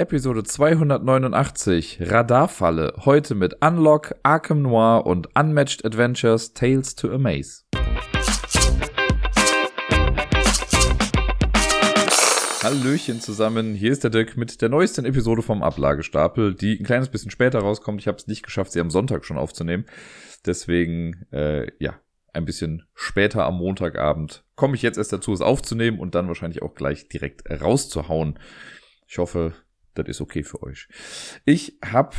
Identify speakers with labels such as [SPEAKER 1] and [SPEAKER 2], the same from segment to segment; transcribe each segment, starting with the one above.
[SPEAKER 1] Episode 289, Radarfalle, heute mit Unlock, Arkham Noir und Unmatched Adventures Tales to Amaze. Hallöchen zusammen, hier ist der Dirk mit der neuesten Episode vom Ablagestapel, die ein kleines bisschen später rauskommt. Ich habe es nicht geschafft, sie am Sonntag schon aufzunehmen. Deswegen, äh, ja, ein bisschen später am Montagabend komme ich jetzt erst dazu, es aufzunehmen und dann wahrscheinlich auch gleich direkt rauszuhauen. Ich hoffe, das ist okay für euch. Ich habe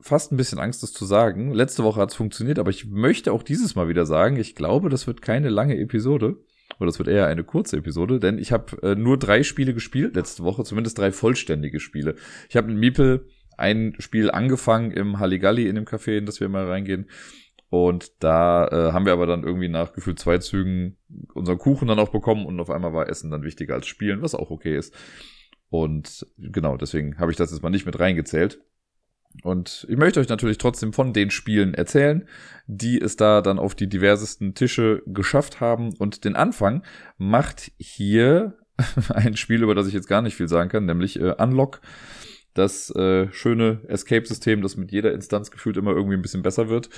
[SPEAKER 1] fast ein bisschen Angst, das zu sagen. Letzte Woche hat es funktioniert, aber ich möchte auch dieses Mal wieder sagen, ich glaube, das wird keine lange Episode. Oder das wird eher eine kurze Episode, denn ich habe äh, nur drei Spiele gespielt letzte Woche, zumindest drei vollständige Spiele. Ich habe mit Miepel ein Spiel angefangen im Halligalli in dem Café, in das wir mal reingehen. Und da äh, haben wir aber dann irgendwie nach gefühlt zwei Zügen unseren Kuchen dann auch bekommen und auf einmal war Essen dann wichtiger als Spielen, was auch okay ist. Und genau, deswegen habe ich das jetzt mal nicht mit reingezählt. Und ich möchte euch natürlich trotzdem von den Spielen erzählen, die es da dann auf die diversesten Tische geschafft haben. Und den Anfang macht hier ein Spiel, über das ich jetzt gar nicht viel sagen kann, nämlich äh, Unlock. Das äh, schöne Escape-System, das mit jeder Instanz gefühlt immer irgendwie ein bisschen besser wird.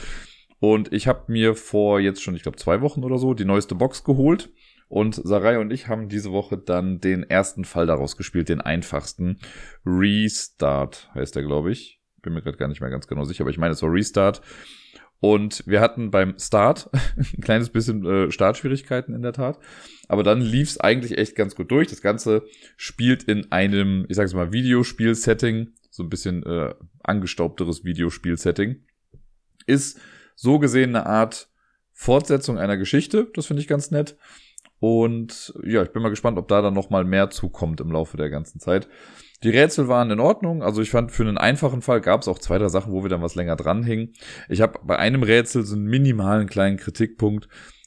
[SPEAKER 1] Und ich habe mir vor jetzt schon, ich glaube, zwei Wochen oder so die neueste Box geholt und Sarai und ich haben diese Woche dann den ersten Fall daraus gespielt, den einfachsten. Restart heißt der, glaube ich. Bin mir gerade gar nicht mehr ganz genau sicher, aber ich meine, es war Restart. Und wir hatten beim Start ein kleines bisschen äh, Startschwierigkeiten in der Tat. Aber dann lief es eigentlich echt ganz gut durch. Das Ganze spielt in einem, ich sag's mal, Videospiel-Setting. So ein bisschen äh, angestaubteres Videospiel-Setting. Ist so gesehen eine Art Fortsetzung einer Geschichte. Das finde ich ganz nett. Und ja, ich bin mal gespannt, ob da dann noch mal mehr zukommt im Laufe der ganzen Zeit. Die Rätsel waren in Ordnung. Also ich fand, für einen einfachen Fall gab es auch zwei, drei Sachen, wo wir dann was länger dranhingen. Ich habe bei einem Rätsel so einen minimalen kleinen Kritikpunkt.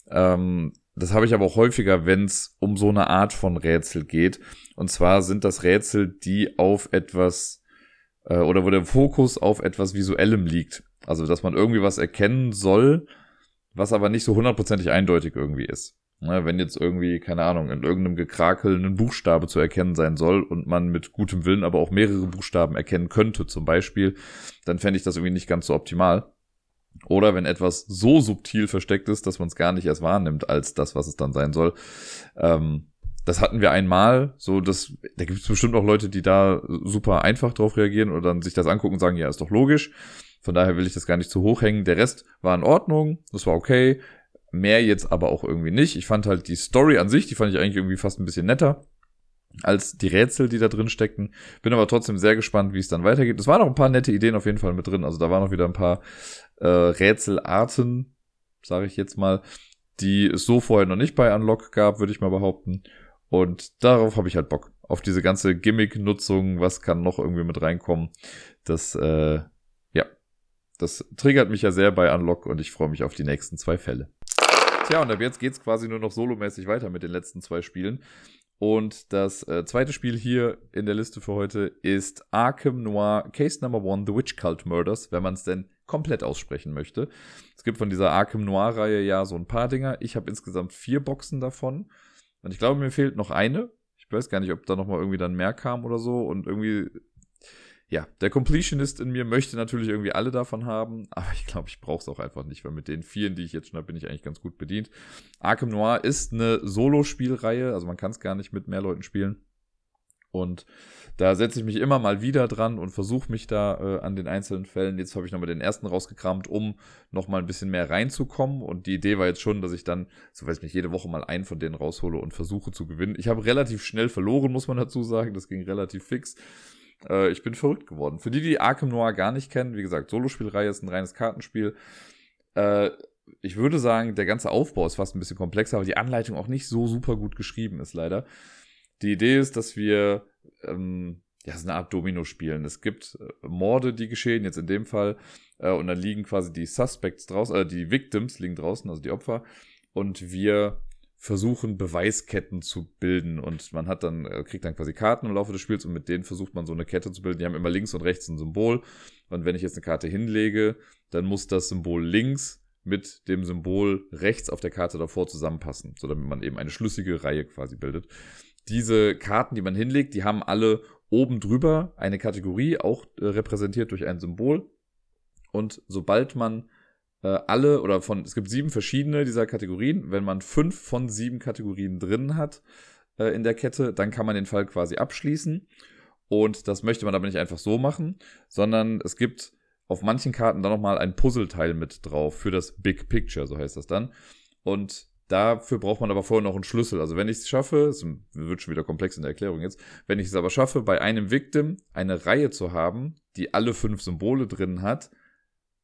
[SPEAKER 1] Ähm, das habe ich aber auch häufiger, wenn es um so eine Art von Rätsel geht. Und zwar sind das Rätsel, die auf etwas äh, oder wo der Fokus auf etwas Visuellem liegt. Also, dass man irgendwie was erkennen soll, was aber nicht so hundertprozentig eindeutig irgendwie ist. Ne, wenn jetzt irgendwie, keine Ahnung, in irgendeinem Gekrakel ein Buchstabe zu erkennen sein soll und man mit gutem Willen aber auch mehrere Buchstaben erkennen könnte, zum Beispiel, dann fände ich das irgendwie nicht ganz so optimal. Oder wenn etwas so subtil versteckt ist, dass man es gar nicht erst wahrnimmt als das, was es dann sein soll. Ähm, das hatten wir einmal, so dass da gibt es bestimmt auch Leute, die da super einfach drauf reagieren oder dann sich das angucken und sagen, ja, ist doch logisch. Von daher will ich das gar nicht zu hoch hängen. Der Rest war in Ordnung, das war okay. Mehr jetzt aber auch irgendwie nicht. Ich fand halt die Story an sich, die fand ich eigentlich irgendwie fast ein bisschen netter als die Rätsel, die da drin steckten. Bin aber trotzdem sehr gespannt, wie es dann weitergeht. Es waren noch ein paar nette Ideen auf jeden Fall mit drin. Also da waren noch wieder ein paar äh, Rätselarten, sage ich jetzt mal, die es so vorher noch nicht bei Unlock gab, würde ich mal behaupten. Und darauf habe ich halt Bock. Auf diese ganze Gimmick-Nutzung, was kann noch irgendwie mit reinkommen. Das, äh, ja, das triggert mich ja sehr bei Unlock und ich freue mich auf die nächsten zwei Fälle. Tja, und ab jetzt geht's quasi nur noch solomäßig weiter mit den letzten zwei Spielen. Und das äh, zweite Spiel hier in der Liste für heute ist Arkham Noir Case Number One, The Witch Cult Murders, wenn man es denn komplett aussprechen möchte. Es gibt von dieser Arkham Noir-Reihe ja so ein paar Dinger. Ich habe insgesamt vier Boxen davon. Und ich glaube, mir fehlt noch eine. Ich weiß gar nicht, ob da noch mal irgendwie dann mehr kam oder so. Und irgendwie ja, der Completionist in mir möchte natürlich irgendwie alle davon haben, aber ich glaube, ich brauche es auch einfach nicht, weil mit den vielen, die ich jetzt schon habe, bin ich eigentlich ganz gut bedient. Arkham Noir ist eine Solo-Spielreihe, also man kann es gar nicht mit mehr Leuten spielen. Und da setze ich mich immer mal wieder dran und versuche mich da äh, an den einzelnen Fällen. Jetzt habe ich nochmal den ersten rausgekramt, um nochmal ein bisschen mehr reinzukommen. Und die Idee war jetzt schon, dass ich dann, so weiß ich nicht, jede Woche mal einen von denen raushole und versuche zu gewinnen. Ich habe relativ schnell verloren, muss man dazu sagen. Das ging relativ fix. Äh, ich bin verrückt geworden. Für die, die Arkham Noir gar nicht kennen, wie gesagt, Solospielreihe ist ein reines Kartenspiel. Äh, ich würde sagen, der ganze Aufbau ist fast ein bisschen komplexer, aber die Anleitung auch nicht so super gut geschrieben ist leider. Die Idee ist, dass wir ähm, ja, so eine Art Domino spielen. Es gibt äh, Morde, die geschehen, jetzt in dem Fall, äh, und dann liegen quasi die Suspects draußen, äh, die Victims liegen draußen, also die Opfer, und wir versuchen, Beweisketten zu bilden. Und man hat dann, äh, kriegt dann quasi Karten im Laufe des Spiels und mit denen versucht man so eine Kette zu bilden. Die haben immer links und rechts ein Symbol. Und wenn ich jetzt eine Karte hinlege, dann muss das Symbol links mit dem Symbol rechts auf der Karte davor zusammenpassen, so damit man eben eine schlüssige Reihe quasi bildet. Diese Karten, die man hinlegt, die haben alle oben drüber eine Kategorie, auch äh, repräsentiert durch ein Symbol. Und sobald man alle oder von, es gibt sieben verschiedene dieser Kategorien, wenn man fünf von sieben Kategorien drin hat äh, in der Kette, dann kann man den Fall quasi abschließen. Und das möchte man aber nicht einfach so machen, sondern es gibt auf manchen Karten dann nochmal ein Puzzleteil mit drauf für das Big Picture, so heißt das dann. Und dafür braucht man aber vorher noch einen Schlüssel. Also wenn ich es schaffe, es wird schon wieder komplex in der Erklärung jetzt, wenn ich es aber schaffe, bei einem Victim eine Reihe zu haben, die alle fünf Symbole drin hat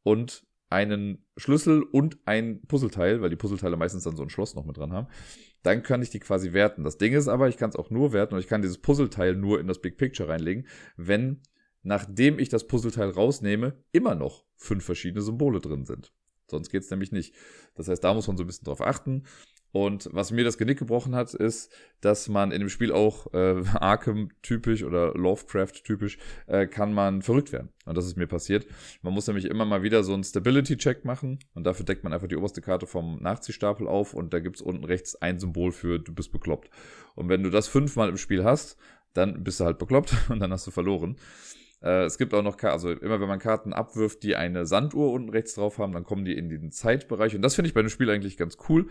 [SPEAKER 1] und einen Schlüssel und ein Puzzleteil, weil die Puzzleteile meistens dann so ein Schloss noch mit dran haben, dann kann ich die quasi werten. Das Ding ist aber, ich kann es auch nur werten und ich kann dieses Puzzleteil nur in das Big Picture reinlegen, wenn nachdem ich das Puzzleteil rausnehme, immer noch fünf verschiedene Symbole drin sind. Sonst geht's nämlich nicht. Das heißt, da muss man so ein bisschen drauf achten. Und was mir das Genick gebrochen hat, ist, dass man in dem Spiel auch äh, Arkham-typisch oder Lovecraft-typisch äh, kann man verrückt werden. Und das ist mir passiert. Man muss nämlich immer mal wieder so einen Stability-Check machen und dafür deckt man einfach die oberste Karte vom Nachziehstapel auf und da gibt's unten rechts ein Symbol für du bist bekloppt. Und wenn du das fünfmal im Spiel hast, dann bist du halt bekloppt und dann hast du verloren. Äh, es gibt auch noch, also immer wenn man Karten abwirft, die eine Sanduhr unten rechts drauf haben, dann kommen die in den Zeitbereich. Und das finde ich bei dem Spiel eigentlich ganz cool,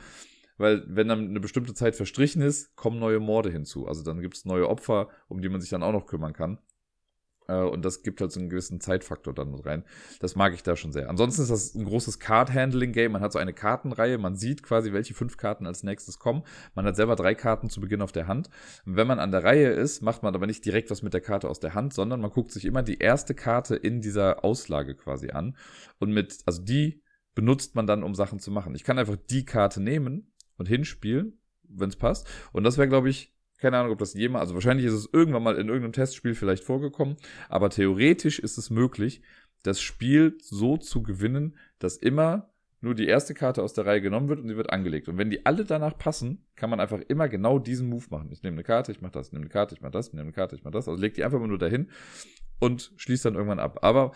[SPEAKER 1] weil wenn dann eine bestimmte Zeit verstrichen ist, kommen neue Morde hinzu. Also dann gibt es neue Opfer, um die man sich dann auch noch kümmern kann. Äh, und das gibt halt so einen gewissen Zeitfaktor dann mit rein. Das mag ich da schon sehr. Ansonsten ist das ein großes Card-Handling-Game. Man hat so eine Kartenreihe. Man sieht quasi, welche fünf Karten als nächstes kommen. Man hat selber drei Karten zu Beginn auf der Hand. Und wenn man an der Reihe ist, macht man aber nicht direkt was mit der Karte aus der Hand, sondern man guckt sich immer die erste Karte in dieser Auslage quasi an. Und mit, also die benutzt man dann, um Sachen zu machen. Ich kann einfach die Karte nehmen und hinspielen, wenn es passt. Und das wäre, glaube ich, keine Ahnung, ob das jemals, also wahrscheinlich ist es irgendwann mal in irgendeinem Testspiel vielleicht vorgekommen, aber theoretisch ist es möglich, das Spiel so zu gewinnen, dass immer nur die erste Karte aus der Reihe genommen wird und sie wird angelegt. Und wenn die alle danach passen, kann man einfach immer genau diesen Move machen. Ich nehme eine Karte, ich mache das, nehme eine Karte, ich mache das, nehme eine Karte, ich mache das. Also legt die einfach mal nur dahin und schließt dann irgendwann ab. Aber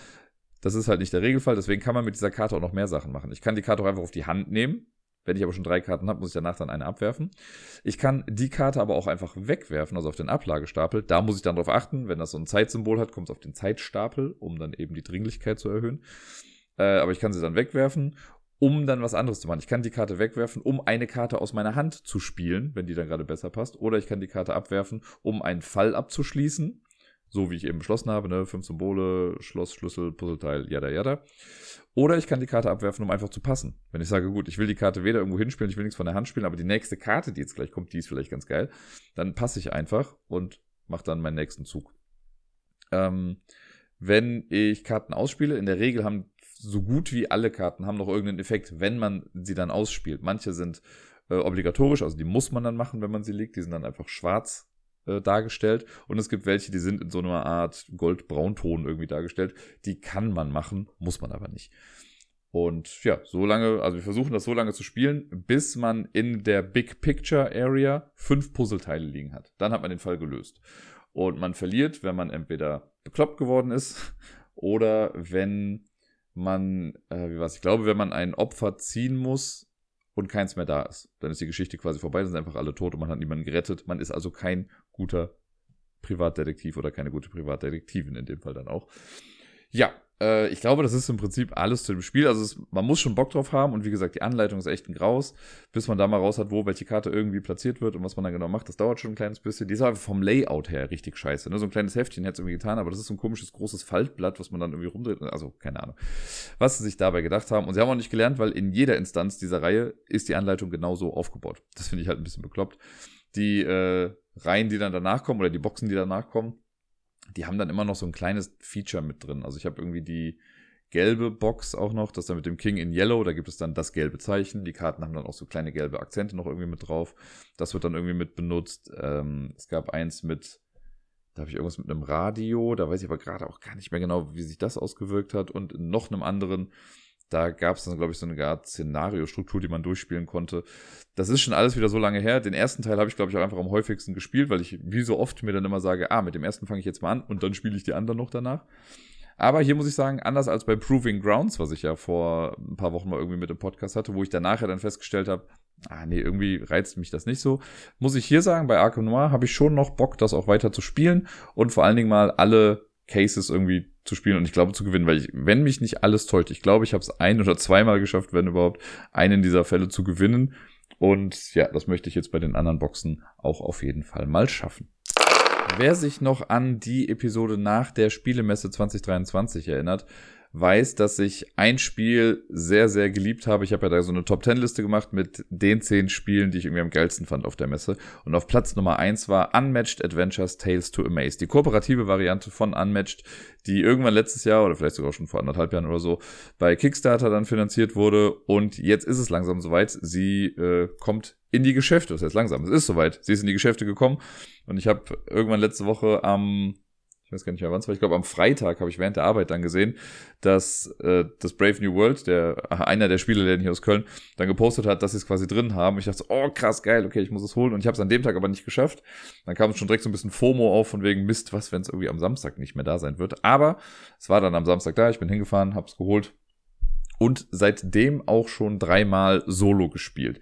[SPEAKER 1] das ist halt nicht der Regelfall, deswegen kann man mit dieser Karte auch noch mehr Sachen machen. Ich kann die Karte auch einfach auf die Hand nehmen, wenn ich aber schon drei Karten habe, muss ich danach dann eine abwerfen. Ich kann die Karte aber auch einfach wegwerfen, also auf den Ablagestapel. Da muss ich dann darauf achten, wenn das so ein Zeitsymbol hat, kommt es auf den Zeitstapel, um dann eben die Dringlichkeit zu erhöhen. Äh, aber ich kann sie dann wegwerfen, um dann was anderes zu machen. Ich kann die Karte wegwerfen, um eine Karte aus meiner Hand zu spielen, wenn die dann gerade besser passt. Oder ich kann die Karte abwerfen, um einen Fall abzuschließen. So wie ich eben beschlossen habe, ne? Fünf Symbole, Schloss, Schlüssel, Puzzleteil, yada yada. Oder ich kann die Karte abwerfen, um einfach zu passen. Wenn ich sage, gut, ich will die Karte weder irgendwo hinspielen, ich will nichts von der Hand spielen, aber die nächste Karte, die jetzt gleich kommt, die ist vielleicht ganz geil, dann passe ich einfach und mache dann meinen nächsten Zug. Ähm, wenn ich Karten ausspiele, in der Regel haben so gut wie alle Karten haben noch irgendeinen Effekt, wenn man sie dann ausspielt. Manche sind äh, obligatorisch, also die muss man dann machen, wenn man sie legt. Die sind dann einfach schwarz äh, dargestellt. Und es gibt welche, die sind in so einer Art Gold-Braunton irgendwie dargestellt. Die kann man machen, muss man aber nicht. Und ja, so lange, also wir versuchen das so lange zu spielen, bis man in der Big Picture Area fünf Puzzleteile liegen hat. Dann hat man den Fall gelöst. Und man verliert, wenn man entweder bekloppt geworden ist oder wenn man, äh, wie was, ich glaube, wenn man ein Opfer ziehen muss, und keins mehr da ist. Dann ist die Geschichte quasi vorbei, dann sind einfach alle tot und man hat niemanden gerettet. Man ist also kein guter Privatdetektiv oder keine gute Privatdetektivin in dem Fall dann auch. Ja, äh, ich glaube, das ist im Prinzip alles zu dem Spiel. Also es, man muss schon Bock drauf haben und wie gesagt, die Anleitung ist echt ein Graus, bis man da mal raus hat, wo welche Karte irgendwie platziert wird und was man dann genau macht. Das dauert schon ein kleines bisschen. Die ist einfach vom Layout her richtig scheiße. Ne? So ein kleines Heftchen hätte es irgendwie getan, aber das ist so ein komisches großes Faltblatt, was man dann irgendwie rumdreht. Also keine Ahnung, was sie sich dabei gedacht haben. Und sie haben auch nicht gelernt, weil in jeder Instanz dieser Reihe ist die Anleitung genauso aufgebaut. Das finde ich halt ein bisschen bekloppt. Die äh, Reihen, die dann danach kommen oder die Boxen, die danach kommen, die haben dann immer noch so ein kleines Feature mit drin. Also ich habe irgendwie die gelbe Box auch noch, das dann mit dem King in Yellow, da gibt es dann das gelbe Zeichen. Die Karten haben dann auch so kleine gelbe Akzente noch irgendwie mit drauf. Das wird dann irgendwie mit benutzt. Ähm, es gab eins mit, da habe ich irgendwas mit einem Radio, da weiß ich aber gerade auch gar nicht mehr genau, wie sich das ausgewirkt hat. Und noch einem anderen, da gab es dann, glaube ich, so eine Art Szenariostruktur, die man durchspielen konnte. Das ist schon alles wieder so lange her. Den ersten Teil habe ich, glaube ich, auch einfach am häufigsten gespielt, weil ich wie so oft mir dann immer sage, ah, mit dem ersten fange ich jetzt mal an und dann spiele ich die anderen noch danach. Aber hier muss ich sagen, anders als bei Proving Grounds, was ich ja vor ein paar Wochen mal irgendwie mit dem Podcast hatte, wo ich danach ja dann festgestellt habe, ah nee, irgendwie reizt mich das nicht so. Muss ich hier sagen, bei Arkham Noir habe ich schon noch Bock, das auch weiter zu spielen und vor allen Dingen mal alle Cases irgendwie zu spielen und ich glaube zu gewinnen, weil ich, wenn mich nicht alles täuscht, ich glaube, ich habe es ein oder zweimal geschafft, wenn überhaupt, einen dieser Fälle zu gewinnen. Und ja, das möchte ich jetzt bei den anderen Boxen auch auf jeden Fall mal schaffen. Wer sich noch an die Episode nach der Spielemesse 2023 erinnert, weiß, dass ich ein Spiel sehr, sehr geliebt habe. Ich habe ja da so eine Top-10-Liste gemacht mit den zehn Spielen, die ich irgendwie am geilsten fand auf der Messe. Und auf Platz Nummer eins war Unmatched Adventures Tales to Amaze. Die kooperative Variante von Unmatched, die irgendwann letztes Jahr oder vielleicht sogar schon vor anderthalb Jahren oder so bei Kickstarter dann finanziert wurde. Und jetzt ist es langsam soweit. Sie äh, kommt in die Geschäfte. Das heißt langsam, es ist soweit. Sie ist in die Geschäfte gekommen. Und ich habe irgendwann letzte Woche am weiß gar nicht mehr wann es war, ich glaube am Freitag habe ich während der Arbeit dann gesehen, dass äh, das Brave New World, der einer der Spieleläden hier aus Köln, dann gepostet hat, dass sie es quasi drin haben. Ich dachte so, oh krass, geil, okay, ich muss es holen. Und ich habe es an dem Tag aber nicht geschafft. Dann kam es schon direkt so ein bisschen FOMO auf von wegen Mist, was, wenn es irgendwie am Samstag nicht mehr da sein wird. Aber es war dann am Samstag da, ich bin hingefahren, habe es geholt und seitdem auch schon dreimal Solo gespielt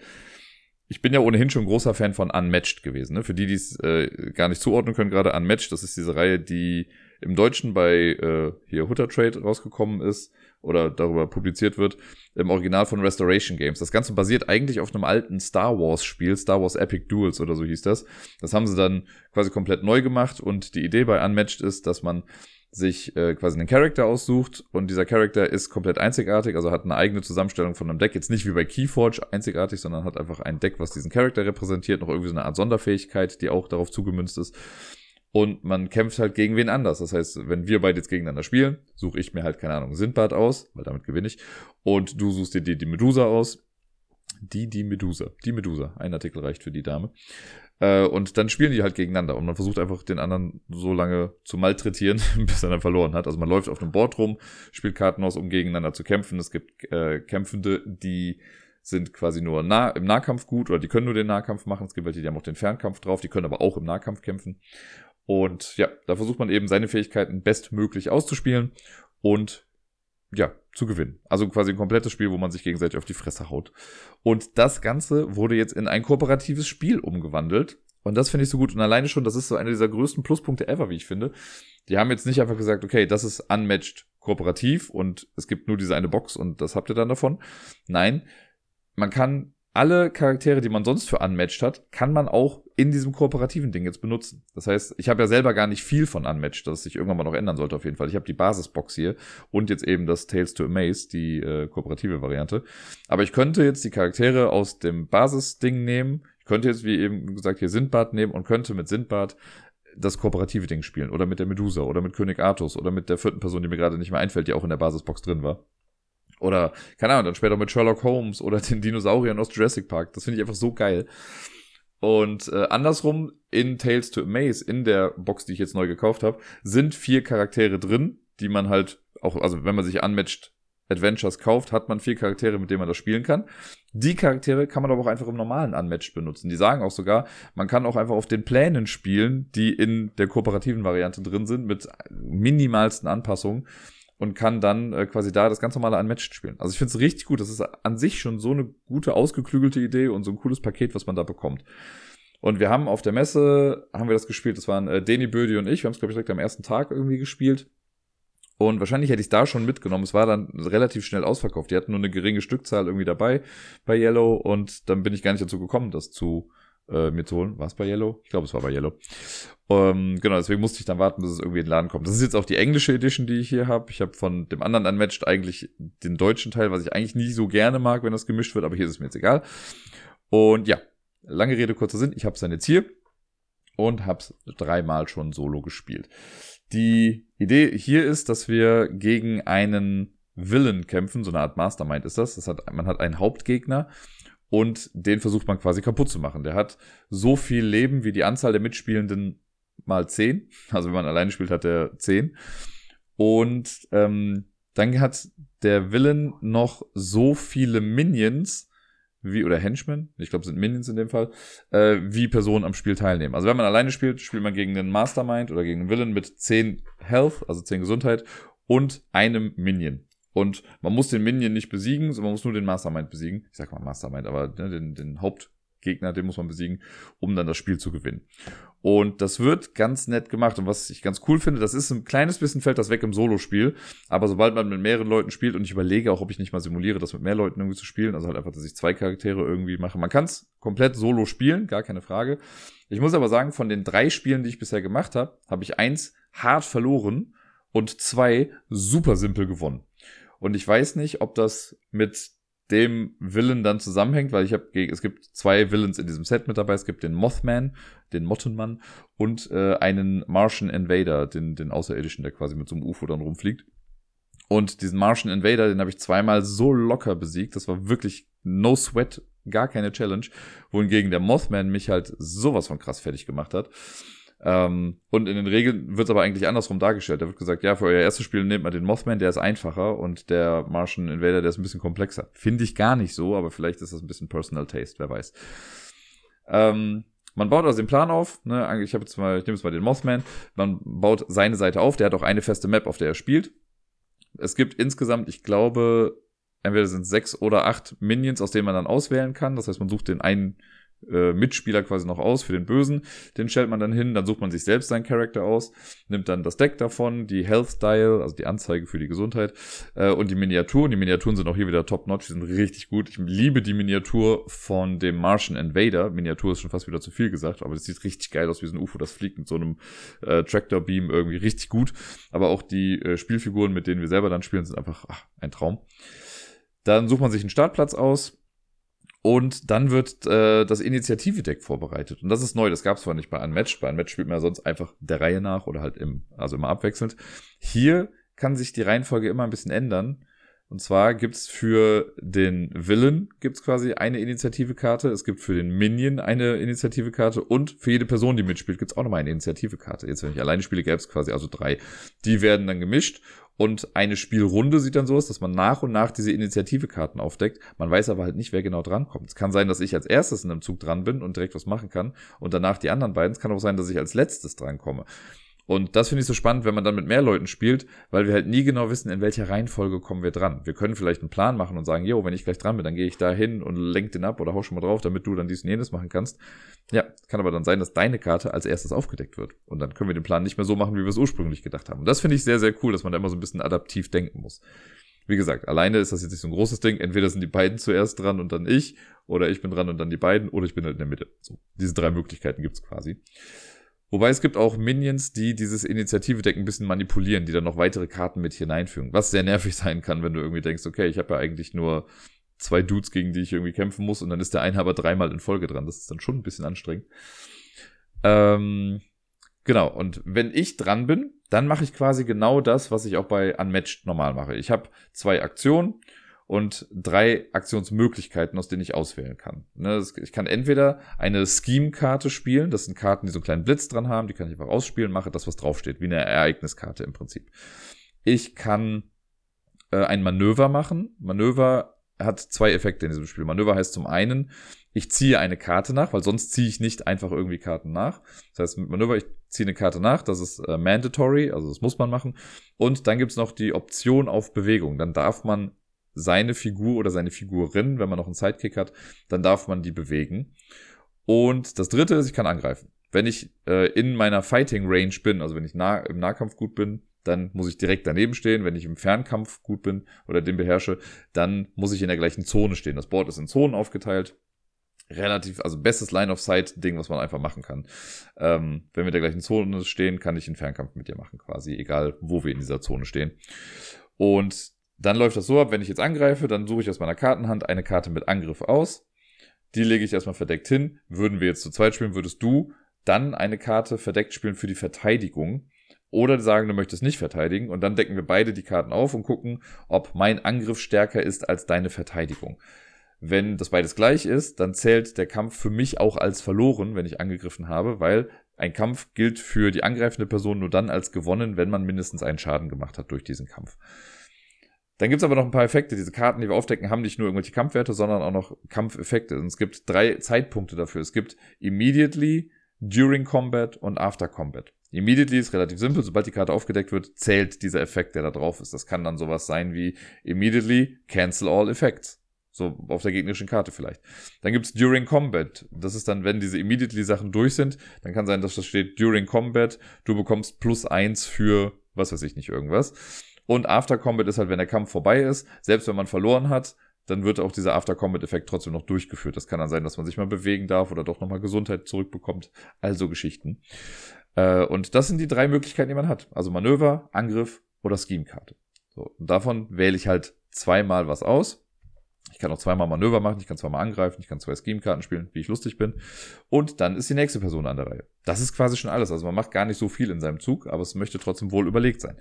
[SPEAKER 1] ich bin ja ohnehin schon großer Fan von Unmatched gewesen. Ne? Für die, die es äh, gar nicht zuordnen können, gerade Unmatched, das ist diese Reihe, die im Deutschen bei äh, hier Hutter Trade rausgekommen ist oder darüber publiziert wird, im Original von Restoration Games. Das Ganze basiert eigentlich auf einem alten Star Wars Spiel, Star Wars Epic Duels oder so hieß das. Das haben sie dann quasi komplett neu gemacht und die Idee bei Unmatched ist, dass man sich äh, quasi einen Charakter aussucht und dieser Charakter ist komplett einzigartig, also hat eine eigene Zusammenstellung von einem Deck, jetzt nicht wie bei Keyforge einzigartig, sondern hat einfach ein Deck, was diesen Charakter repräsentiert, noch irgendwie so eine Art Sonderfähigkeit, die auch darauf zugemünzt ist. Und man kämpft halt gegen wen anders. Das heißt, wenn wir beide jetzt gegeneinander spielen, suche ich mir halt, keine Ahnung, Sindbad aus, weil damit gewinne ich. Und du suchst dir die, die Medusa aus. Die, die Medusa. Die Medusa. Ein Artikel reicht für die Dame. Äh, und dann spielen die halt gegeneinander und man versucht einfach den anderen so lange zu malträtieren, bis er dann verloren hat. Also man läuft auf einem Board rum, spielt Karten aus, um gegeneinander zu kämpfen. Es gibt äh, Kämpfende, die sind quasi nur nah, im Nahkampf gut oder die können nur den Nahkampf machen. Es gibt welche, die haben auch den Fernkampf drauf, die können aber auch im Nahkampf kämpfen. Und ja, da versucht man eben seine Fähigkeiten bestmöglich auszuspielen und ja, zu gewinnen. Also quasi ein komplettes Spiel, wo man sich gegenseitig auf die Fresse haut. Und das Ganze wurde jetzt in ein kooperatives Spiel umgewandelt. Und das finde ich so gut. Und alleine schon, das ist so einer dieser größten Pluspunkte ever, wie ich finde. Die haben jetzt nicht einfach gesagt, okay, das ist unmatched kooperativ und es gibt nur diese eine Box und das habt ihr dann davon. Nein, man kann alle Charaktere, die man sonst für Unmatched hat, kann man auch in diesem kooperativen Ding jetzt benutzen. Das heißt, ich habe ja selber gar nicht viel von Unmatched, das sich irgendwann mal noch ändern sollte auf jeden Fall. Ich habe die Basisbox hier und jetzt eben das Tales to Amaze, die äh, kooperative Variante. Aber ich könnte jetzt die Charaktere aus dem Basisding nehmen. Ich könnte jetzt, wie eben gesagt, hier Sindbad nehmen und könnte mit Sindbad das kooperative Ding spielen. Oder mit der Medusa oder mit König Artus oder mit der vierten Person, die mir gerade nicht mehr einfällt, die auch in der Basisbox drin war. Oder, keine Ahnung, dann später mit Sherlock Holmes oder den Dinosauriern aus Jurassic Park. Das finde ich einfach so geil. Und äh, andersrum, in Tales to Amaze, in der Box, die ich jetzt neu gekauft habe, sind vier Charaktere drin, die man halt auch, also wenn man sich Unmatched Adventures kauft, hat man vier Charaktere, mit denen man das spielen kann. Die Charaktere kann man aber auch einfach im normalen Unmatched benutzen. Die sagen auch sogar, man kann auch einfach auf den Plänen spielen, die in der kooperativen Variante drin sind, mit minimalsten Anpassungen und kann dann äh, quasi da das ganz normale Unmatched spielen. Also ich finde es richtig gut. Das ist an sich schon so eine gute, ausgeklügelte Idee und so ein cooles Paket, was man da bekommt. Und wir haben auf der Messe, haben wir das gespielt, das waren äh, Deni Bödi und ich, wir haben es, glaube ich, direkt am ersten Tag irgendwie gespielt. Und wahrscheinlich hätte ich da schon mitgenommen. Es war dann relativ schnell ausverkauft. Die hatten nur eine geringe Stückzahl irgendwie dabei bei Yellow und dann bin ich gar nicht dazu gekommen, das zu äh, mir zu holen. War es bei Yellow? Ich glaube, es war bei Yellow. Ähm, genau, deswegen musste ich dann warten, bis es irgendwie in den Laden kommt. Das ist jetzt auch die englische Edition, die ich hier habe. Ich habe von dem anderen Unmatched eigentlich den deutschen Teil, was ich eigentlich nie so gerne mag, wenn das gemischt wird, aber hier ist es mir jetzt egal. Und ja, lange Rede, kurzer Sinn. Ich habe es dann jetzt hier und habe es dreimal schon solo gespielt. Die Idee hier ist, dass wir gegen einen Villain kämpfen, so eine Art Mastermind ist das. das hat, man hat einen Hauptgegner und den versucht man quasi kaputt zu machen. Der hat so viel Leben wie die Anzahl der Mitspielenden mal 10. Also wenn man alleine spielt, hat er 10. Und ähm, dann hat der Villain noch so viele Minions, wie, oder Henchmen, ich glaube, sind Minions in dem Fall, äh, wie Personen am Spiel teilnehmen. Also wenn man alleine spielt, spielt man gegen einen Mastermind oder gegen einen Villain mit 10 Health, also 10 Gesundheit und einem Minion. Und man muss den Minion nicht besiegen, sondern man muss nur den Mastermind besiegen. Ich sag mal Mastermind, aber ne, den, den Hauptgegner, den muss man besiegen, um dann das Spiel zu gewinnen. Und das wird ganz nett gemacht. Und was ich ganz cool finde, das ist ein kleines bisschen fällt das weg im Solo-Spiel. Aber sobald man mit mehreren Leuten spielt und ich überlege auch, ob ich nicht mal simuliere, das mit mehr Leuten irgendwie zu spielen, also halt einfach, dass ich zwei Charaktere irgendwie mache. Man kann es komplett solo spielen, gar keine Frage. Ich muss aber sagen, von den drei Spielen, die ich bisher gemacht habe, habe ich eins hart verloren und zwei super simpel gewonnen. Und ich weiß nicht, ob das mit dem Villain dann zusammenhängt, weil ich habe, es gibt zwei Villains in diesem Set mit dabei. Es gibt den Mothman, den Mottenmann und äh, einen Martian Invader, den, den Außerirdischen, der quasi mit so einem UFO dann rumfliegt. Und diesen Martian Invader, den habe ich zweimal so locker besiegt. Das war wirklich no sweat, gar keine Challenge. Wohingegen der Mothman mich halt sowas von krass fertig gemacht hat. Ähm, und in den Regeln wird es aber eigentlich andersrum dargestellt. Da wird gesagt, ja, für euer erstes Spiel nehmt man den Mothman, der ist einfacher und der Martian Invader, der ist ein bisschen komplexer. Finde ich gar nicht so, aber vielleicht ist das ein bisschen Personal Taste, wer weiß. Ähm, man baut also den Plan auf, ne, ich habe jetzt mal, ich nehme jetzt mal den Mothman, man baut seine Seite auf, der hat auch eine feste Map, auf der er spielt. Es gibt insgesamt, ich glaube, entweder sind sechs oder acht Minions, aus denen man dann auswählen kann. Das heißt, man sucht den einen äh, Mitspieler quasi noch aus für den Bösen. Den stellt man dann hin, dann sucht man sich selbst seinen Charakter aus, nimmt dann das Deck davon, die Health Dial, also die Anzeige für die Gesundheit äh, und die Miniaturen. Die Miniaturen sind auch hier wieder top-notch, die sind richtig gut. Ich liebe die Miniatur von dem Martian Invader. Miniatur ist schon fast wieder zu viel gesagt, aber das sieht richtig geil aus, wie so ein UFO, das fliegt mit so einem äh, Tractor-Beam irgendwie richtig gut. Aber auch die äh, Spielfiguren, mit denen wir selber dann spielen, sind einfach ach, ein Traum. Dann sucht man sich einen Startplatz aus, und dann wird äh, das Initiative-Deck vorbereitet. Und das ist neu, das gab es zwar nicht bei Unmatched. Bei Unmatched spielt man ja sonst einfach der Reihe nach oder halt im, also immer abwechselnd. Hier kann sich die Reihenfolge immer ein bisschen ändern. Und zwar gibt's für den Villain gibt's quasi eine Initiative-Karte, es gibt für den Minion eine Initiative-Karte und für jede Person, die mitspielt, gibt's auch nochmal eine Initiative-Karte. Jetzt, wenn ich alleine spiele, gäbe es quasi also drei. Die werden dann gemischt und eine Spielrunde sieht dann so aus, dass man nach und nach diese Initiative-Karten aufdeckt. Man weiß aber halt nicht, wer genau drankommt. Es kann sein, dass ich als erstes in einem Zug dran bin und direkt was machen kann und danach die anderen beiden. Es kann auch sein, dass ich als letztes drankomme. Und das finde ich so spannend, wenn man dann mit mehr Leuten spielt, weil wir halt nie genau wissen, in welcher Reihenfolge kommen wir dran. Wir können vielleicht einen Plan machen und sagen, jo, wenn ich gleich dran bin, dann gehe ich da hin und lenk den ab oder hau schon mal drauf, damit du dann dies und jenes machen kannst. Ja, kann aber dann sein, dass deine Karte als erstes aufgedeckt wird. Und dann können wir den Plan nicht mehr so machen, wie wir es ursprünglich gedacht haben. Und das finde ich sehr, sehr cool, dass man da immer so ein bisschen adaptiv denken muss. Wie gesagt, alleine ist das jetzt nicht so ein großes Ding. Entweder sind die beiden zuerst dran und dann ich, oder ich bin dran und dann die beiden, oder ich bin halt in der Mitte. So, diese drei Möglichkeiten gibt's quasi. Wobei es gibt auch Minions, die dieses Initiative-Deck ein bisschen manipulieren, die dann noch weitere Karten mit hineinfügen. Was sehr nervig sein kann, wenn du irgendwie denkst, okay, ich habe ja eigentlich nur zwei Dudes, gegen die ich irgendwie kämpfen muss und dann ist der eine aber dreimal in Folge dran. Das ist dann schon ein bisschen anstrengend. Ähm, genau, und wenn ich dran bin, dann mache ich quasi genau das, was ich auch bei Unmatched normal mache. Ich habe zwei Aktionen und drei Aktionsmöglichkeiten, aus denen ich auswählen kann. Ne, ich kann entweder eine Scheme-Karte spielen, das sind Karten, die so einen kleinen Blitz dran haben, die kann ich einfach ausspielen, mache das, was draufsteht, wie eine Ereigniskarte im Prinzip. Ich kann äh, ein Manöver machen. Manöver hat zwei Effekte in diesem Spiel. Manöver heißt zum einen, ich ziehe eine Karte nach, weil sonst ziehe ich nicht einfach irgendwie Karten nach. Das heißt, mit Manöver, ich ziehe eine Karte nach, das ist äh, mandatory, also das muss man machen. Und dann gibt's noch die Option auf Bewegung. Dann darf man seine Figur oder seine Figurin, wenn man noch einen Sidekick hat, dann darf man die bewegen. Und das dritte ist, ich kann angreifen. Wenn ich äh, in meiner Fighting Range bin, also wenn ich nah, im Nahkampf gut bin, dann muss ich direkt daneben stehen. Wenn ich im Fernkampf gut bin oder den beherrsche, dann muss ich in der gleichen Zone stehen. Das Board ist in Zonen aufgeteilt. Relativ, also bestes Line-of-Sight-Ding, was man einfach machen kann. Ähm, wenn wir in der gleichen Zone stehen, kann ich einen Fernkampf mit dir machen, quasi, egal wo wir in dieser Zone stehen. Und dann läuft das so ab, wenn ich jetzt angreife, dann suche ich aus meiner Kartenhand eine Karte mit Angriff aus. Die lege ich erstmal verdeckt hin. Würden wir jetzt zu zweit spielen, würdest du dann eine Karte verdeckt spielen für die Verteidigung. Oder sagen, du möchtest nicht verteidigen. Und dann decken wir beide die Karten auf und gucken, ob mein Angriff stärker ist als deine Verteidigung. Wenn das beides gleich ist, dann zählt der Kampf für mich auch als verloren, wenn ich angegriffen habe, weil ein Kampf gilt für die angreifende Person nur dann als gewonnen, wenn man mindestens einen Schaden gemacht hat durch diesen Kampf. Dann gibt's aber noch ein paar Effekte. Diese Karten, die wir aufdecken, haben nicht nur irgendwelche Kampfwerte, sondern auch noch Kampfeffekte. Und es gibt drei Zeitpunkte dafür. Es gibt immediately, during combat und after combat. Immediately ist relativ simpel, sobald die Karte aufgedeckt wird, zählt dieser Effekt, der da drauf ist. Das kann dann sowas sein wie Immediately Cancel All Effects. So auf der gegnerischen Karte vielleicht. Dann gibt's During Combat. Das ist dann, wenn diese Immediately-Sachen durch sind, dann kann sein, dass das steht During Combat, du bekommst plus eins für, was weiß ich nicht, irgendwas. Und After Combat ist halt, wenn der Kampf vorbei ist, selbst wenn man verloren hat, dann wird auch dieser After Combat-Effekt trotzdem noch durchgeführt. Das kann dann sein, dass man sich mal bewegen darf oder doch nochmal Gesundheit zurückbekommt. Also Geschichten. Äh, und das sind die drei Möglichkeiten, die man hat. Also Manöver, Angriff oder Scheme-Karte. So, und davon wähle ich halt zweimal was aus. Ich kann auch zweimal Manöver machen, ich kann zweimal angreifen, ich kann zwei Scheme-Karten spielen, wie ich lustig bin. Und dann ist die nächste Person an der Reihe. Das ist quasi schon alles. Also man macht gar nicht so viel in seinem Zug, aber es möchte trotzdem wohl überlegt sein.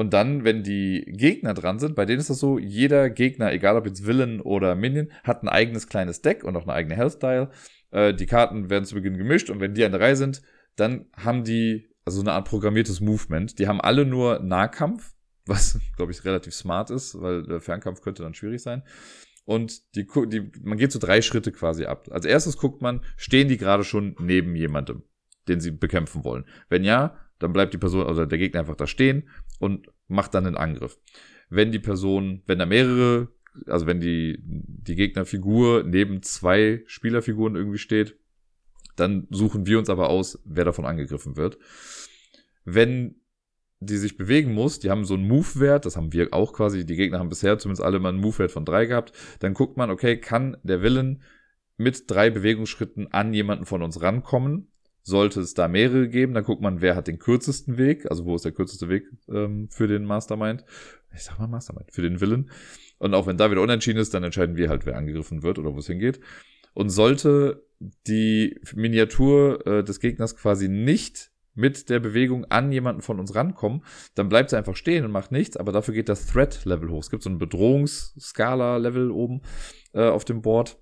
[SPEAKER 1] Und dann, wenn die Gegner dran sind, bei denen ist das so, jeder Gegner, egal ob jetzt Villain oder Minion, hat ein eigenes kleines Deck und auch eine eigene Health Style. Äh, die Karten werden zu Beginn gemischt und wenn die an der Reihe sind, dann haben die also eine Art programmiertes Movement. Die haben alle nur Nahkampf, was, glaube ich, relativ smart ist, weil der Fernkampf könnte dann schwierig sein. Und die, die, man geht so drei Schritte quasi ab. Als erstes guckt man, stehen die gerade schon neben jemandem, den sie bekämpfen wollen. Wenn ja, dann bleibt die Person, also der Gegner einfach da stehen und macht dann den Angriff. Wenn die Person, wenn da mehrere, also wenn die, die Gegnerfigur neben zwei Spielerfiguren irgendwie steht, dann suchen wir uns aber aus, wer davon angegriffen wird. Wenn die sich bewegen muss, die haben so einen Move-Wert, das haben wir auch quasi, die Gegner haben bisher zumindest alle mal einen Move-Wert von drei gehabt, dann guckt man, okay, kann der Villain mit drei Bewegungsschritten an jemanden von uns rankommen? Sollte es da mehrere geben, dann guckt man, wer hat den kürzesten Weg, also wo ist der kürzeste Weg ähm, für den Mastermind? Ich sag mal Mastermind, für den Villain. Und auch wenn da wieder unentschieden ist, dann entscheiden wir halt, wer angegriffen wird oder wo es hingeht. Und sollte die Miniatur äh, des Gegners quasi nicht mit der Bewegung an jemanden von uns rankommen, dann bleibt sie einfach stehen und macht nichts, aber dafür geht das Threat-Level hoch. Es gibt so ein Bedrohungsskala-Level oben äh, auf dem Board.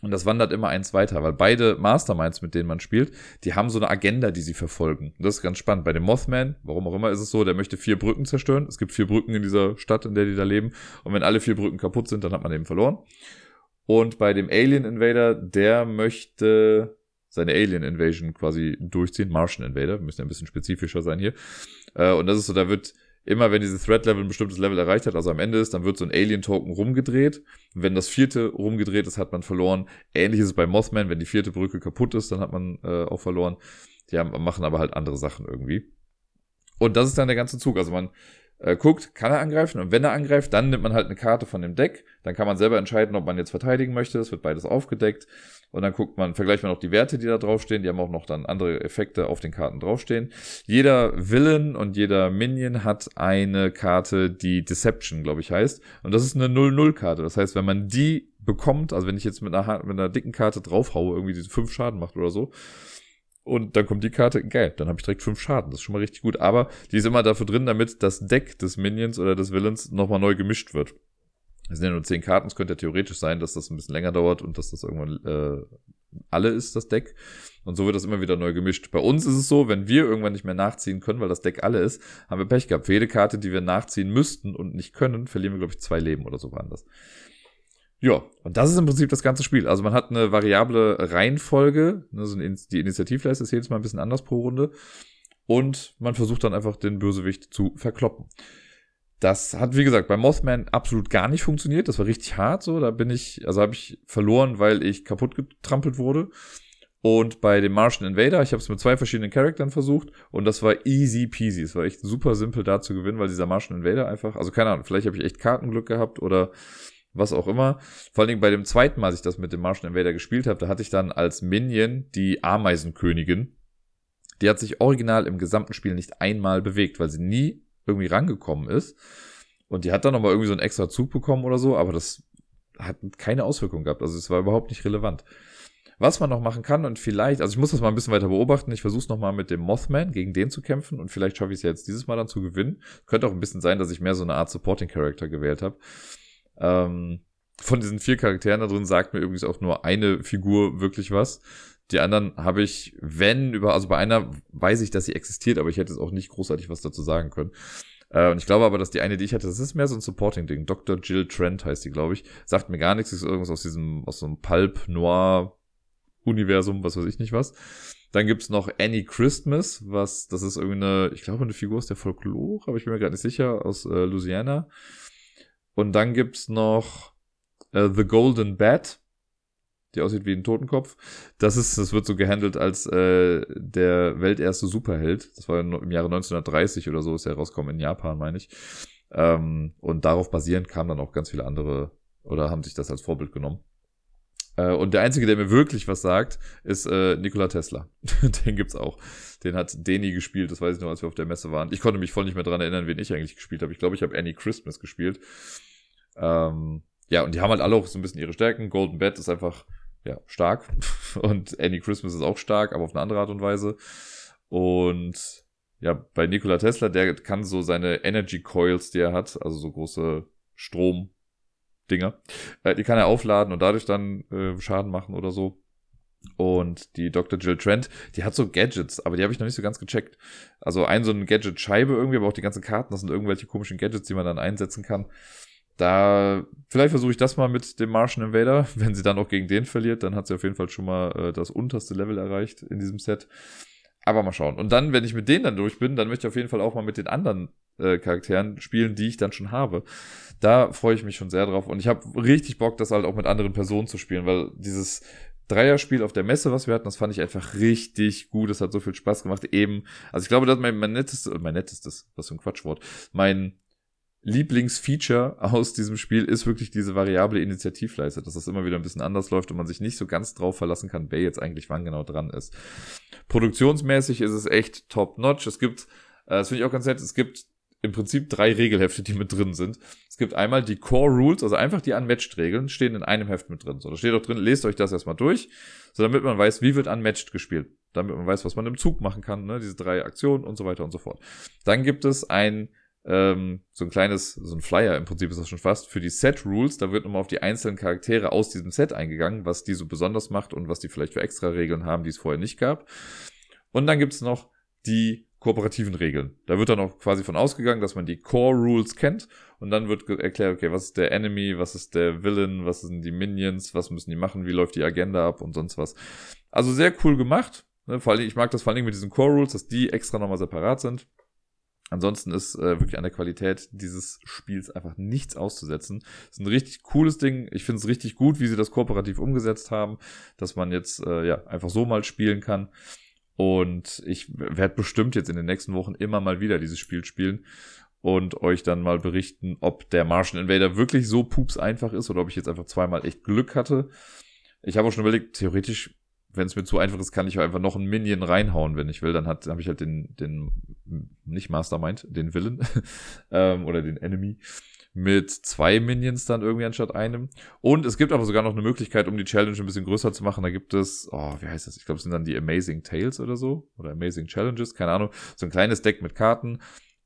[SPEAKER 1] Und das wandert immer eins weiter, weil beide Masterminds, mit denen man spielt, die haben so eine Agenda, die sie verfolgen. Das ist ganz spannend. Bei dem Mothman, warum auch immer ist es so, der möchte vier Brücken zerstören. Es gibt vier Brücken in dieser Stadt, in der die da leben. Und wenn alle vier Brücken kaputt sind, dann hat man eben verloren. Und bei dem Alien Invader, der möchte seine Alien Invasion quasi durchziehen. Martian Invader, wir müssen ja ein bisschen spezifischer sein hier. Äh, und das ist so, da wird immer, wenn dieses Threat Level ein bestimmtes Level erreicht hat, also am Ende ist, dann wird so ein Alien Token rumgedreht. Wenn das vierte rumgedreht ist, hat man verloren. Ähnlich ist es bei Mothman, wenn die vierte Brücke kaputt ist, dann hat man äh, auch verloren. Die haben, machen aber halt andere Sachen irgendwie. Und das ist dann der ganze Zug. Also man äh, guckt, kann er angreifen und wenn er angreift, dann nimmt man halt eine Karte von dem Deck. Dann kann man selber entscheiden, ob man jetzt verteidigen möchte. Es wird beides aufgedeckt. Und dann guckt man, vergleicht man auch die Werte, die da draufstehen. Die haben auch noch dann andere Effekte auf den Karten draufstehen. Jeder Villain und jeder Minion hat eine Karte, die Deception, glaube ich, heißt. Und das ist eine 0-0-Karte. Das heißt, wenn man die bekommt, also wenn ich jetzt mit einer, mit einer dicken Karte draufhaue, irgendwie diese fünf Schaden macht oder so, und dann kommt die Karte, geil, dann habe ich direkt fünf Schaden. Das ist schon mal richtig gut. Aber die ist immer dafür drin, damit das Deck des Minions oder des Villains nochmal neu gemischt wird. Es sind ja nur zehn Karten, es könnte ja theoretisch sein, dass das ein bisschen länger dauert und dass das irgendwann äh, alle ist, das Deck. Und so wird das immer wieder neu gemischt. Bei uns ist es so, wenn wir irgendwann nicht mehr nachziehen können, weil das Deck alle ist, haben wir Pech gehabt. Für jede Karte, die wir nachziehen müssten und nicht können, verlieren wir, glaube ich, zwei Leben oder so waren das. Ja, und das ist im Prinzip das ganze Spiel. Also man hat eine variable Reihenfolge, also die Initiativleiste ist jedes Mal ein bisschen anders pro Runde. Und man versucht dann einfach den Bösewicht zu verkloppen. Das hat, wie gesagt, bei Mothman absolut gar nicht funktioniert. Das war richtig hart so. Da bin ich, also habe ich verloren, weil ich kaputt getrampelt wurde. Und bei dem Martian Invader, ich habe es mit zwei verschiedenen Charaktern versucht und das war easy peasy. Es war echt super simpel da zu gewinnen, weil dieser Martian Invader einfach, also keine Ahnung, vielleicht habe ich echt Kartenglück gehabt oder was auch immer. Vor allen Dingen bei dem zweiten Mal, als ich das mit dem Martian Invader gespielt habe, da hatte ich dann als Minion die Ameisenkönigin. Die hat sich original im gesamten Spiel nicht einmal bewegt, weil sie nie irgendwie rangekommen ist. Und die hat dann nochmal irgendwie so einen extra Zug bekommen oder so, aber das hat keine Auswirkung gehabt. Also es war überhaupt nicht relevant. Was man noch machen kann und vielleicht, also ich muss das mal ein bisschen weiter beobachten, ich versuche es nochmal mit dem Mothman gegen den zu kämpfen und vielleicht schaffe ich es jetzt dieses Mal dann zu gewinnen. Könnte auch ein bisschen sein, dass ich mehr so eine Art Supporting Character gewählt habe. Ähm, von diesen vier Charakteren da drin sagt mir übrigens auch nur eine Figur wirklich was. Die anderen habe ich, wenn über, also bei einer weiß ich, dass sie existiert, aber ich hätte es auch nicht großartig was dazu sagen können. Äh, und ich glaube aber, dass die eine, die ich hatte, das ist mehr so ein Supporting-Ding. Dr. Jill Trent heißt die, glaube ich. Sagt mir gar nichts, ist irgendwas aus diesem, aus so einem Pulp Noir Universum, was weiß ich nicht was. Dann gibt's noch Annie Christmas, was, das ist irgendeine, ich glaube, eine Figur aus der Folklore, aber ich bin mir gerade nicht sicher, aus äh, Louisiana. Und dann gibt's noch äh, The Golden Bat, die aussieht wie ein Totenkopf. Das ist, das wird so gehandelt als äh, der welterste Superheld. Das war im Jahre 1930 oder so, ist er rausgekommen in Japan, meine ich. Ähm, und darauf basierend kamen dann auch ganz viele andere oder haben sich das als Vorbild genommen. Äh, und der einzige, der mir wirklich was sagt, ist äh, Nikola Tesla. Den gibt's auch. Den hat Deni gespielt, das weiß ich noch, als wir auf der Messe waren. Ich konnte mich voll nicht mehr dran erinnern, wen ich eigentlich gespielt habe. Ich glaube, ich habe Annie Christmas gespielt. Ähm, ja, und die haben halt alle auch so ein bisschen ihre Stärken. Golden Bat ist einfach ja, stark. Und Annie Christmas ist auch stark, aber auf eine andere Art und Weise. Und ja, bei Nikola Tesla, der kann so seine Energy Coils, die er hat, also so große Strom-Dinger, äh, die kann er aufladen und dadurch dann äh, Schaden machen oder so. Und die Dr. Jill Trent, die hat so Gadgets, aber die habe ich noch nicht so ganz gecheckt. Also ein so ein Gadget-Scheibe irgendwie, aber auch die ganzen Karten, das sind irgendwelche komischen Gadgets, die man dann einsetzen kann. Da, vielleicht versuche ich das mal mit dem Martian Invader. Wenn sie dann auch gegen den verliert, dann hat sie auf jeden Fall schon mal äh, das unterste Level erreicht in diesem Set. Aber mal schauen. Und dann, wenn ich mit denen dann durch bin, dann möchte ich auf jeden Fall auch mal mit den anderen äh, Charakteren spielen, die ich dann schon habe. Da freue ich mich schon sehr drauf. Und ich habe richtig Bock, das halt auch mit anderen Personen zu spielen, weil dieses Dreierspiel auf der Messe, was wir hatten, das fand ich einfach richtig gut. Es hat so viel Spaß gemacht. Eben, also ich glaube, das ist mein, mein nettestes, mein nettestes, was für ein Quatschwort, mein Lieblingsfeature aus diesem Spiel ist wirklich diese variable Initiativleiste, dass das immer wieder ein bisschen anders läuft und man sich nicht so ganz drauf verlassen kann, wer jetzt eigentlich wann genau dran ist. Produktionsmäßig ist es echt top-notch. Es gibt, äh, das finde ich auch ganz nett, es gibt im Prinzip drei Regelhefte, die mit drin sind. Es gibt einmal die Core Rules, also einfach die Unmatched-Regeln, stehen in einem Heft mit drin. So, da steht auch drin, lest euch das erstmal durch, so damit man weiß, wie wird Unmatched gespielt. Damit man weiß, was man im Zug machen kann, ne? diese drei Aktionen und so weiter und so fort. Dann gibt es ein ähm, so ein kleines, so ein Flyer im Prinzip ist das schon fast, für die Set Rules. Da wird nochmal auf die einzelnen Charaktere aus diesem Set eingegangen, was die so besonders macht und was die vielleicht für extra Regeln haben, die es vorher nicht gab. Und dann gibt's noch die kooperativen Regeln. Da wird dann auch quasi von ausgegangen, dass man die Core Rules kennt und dann wird erklärt, okay, was ist der Enemy, was ist der Villain, was sind die Minions, was müssen die machen, wie läuft die Agenda ab und sonst was. Also sehr cool gemacht. Ne? Vor allem, ich mag das vor allem mit diesen Core Rules, dass die extra nochmal separat sind. Ansonsten ist äh, wirklich an der Qualität dieses Spiels einfach nichts auszusetzen. Es ist ein richtig cooles Ding. Ich finde es richtig gut, wie sie das kooperativ umgesetzt haben, dass man jetzt äh, ja einfach so mal spielen kann. Und ich werde bestimmt jetzt in den nächsten Wochen immer mal wieder dieses Spiel spielen und euch dann mal berichten, ob der Martian Invader wirklich so pups einfach ist oder ob ich jetzt einfach zweimal echt Glück hatte. Ich habe auch schon überlegt, theoretisch wenn es mir zu einfach ist, kann ich einfach noch einen Minion reinhauen, wenn ich will. Dann habe ich halt den, den, nicht Mastermind, den Villain ähm, oder den Enemy mit zwei Minions dann irgendwie anstatt einem. Und es gibt aber sogar noch eine Möglichkeit, um die Challenge ein bisschen größer zu machen. Da gibt es, oh, wie heißt das? Ich glaube, es sind dann die Amazing Tales oder so. Oder Amazing Challenges, keine Ahnung. So ein kleines Deck mit Karten.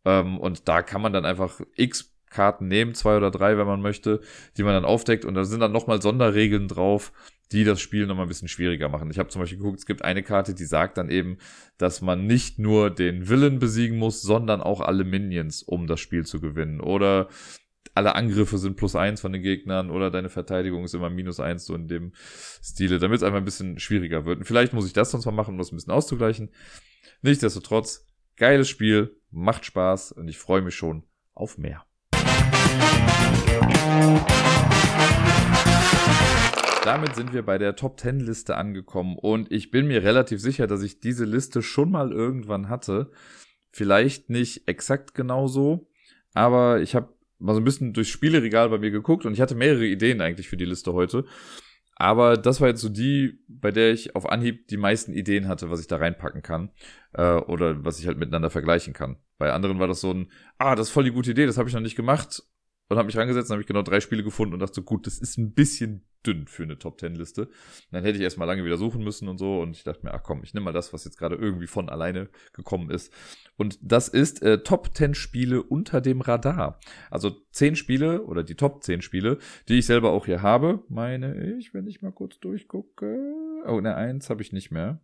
[SPEAKER 1] Ähm, und da kann man dann einfach x Karten nehmen, zwei oder drei, wenn man möchte, die man dann aufdeckt. Und da sind dann nochmal Sonderregeln drauf, die das Spiel nochmal ein bisschen schwieriger machen. Ich habe zum Beispiel geguckt, es gibt eine Karte, die sagt dann eben, dass man nicht nur den Villain besiegen muss, sondern auch alle Minions, um das Spiel zu gewinnen. Oder alle Angriffe sind plus eins von den Gegnern oder deine Verteidigung ist immer minus eins, so in dem Stile, damit es einfach ein bisschen schwieriger wird. Und vielleicht muss ich das sonst mal machen, um das ein bisschen auszugleichen. Nichtsdestotrotz, geiles Spiel, macht Spaß und ich freue mich schon auf mehr. Damit sind wir bei der Top 10 Liste angekommen und ich bin mir relativ sicher, dass ich diese Liste schon mal irgendwann hatte. Vielleicht nicht exakt genauso, aber ich habe mal so ein bisschen durchs Spieleregal bei mir geguckt und ich hatte mehrere Ideen eigentlich für die Liste heute. Aber das war jetzt so die, bei der ich auf Anhieb die meisten Ideen hatte, was ich da reinpacken kann. Äh, oder was ich halt miteinander vergleichen kann. Bei anderen war das so ein, ah, das ist voll die gute Idee, das habe ich noch nicht gemacht und habe mich rangesetzt und habe ich genau drei Spiele gefunden und dachte so, gut, das ist ein bisschen dünn für eine Top Ten Liste. Dann hätte ich erstmal lange wieder suchen müssen und so und ich dachte mir, ach komm, ich nehme mal das, was jetzt gerade irgendwie von alleine gekommen ist. Und das ist äh, Top Ten Spiele unter dem Radar. Also zehn Spiele oder die Top 10 Spiele, die ich selber auch hier habe, meine ich, wenn ich mal kurz durchgucke. Oh, ne, eins habe ich nicht mehr.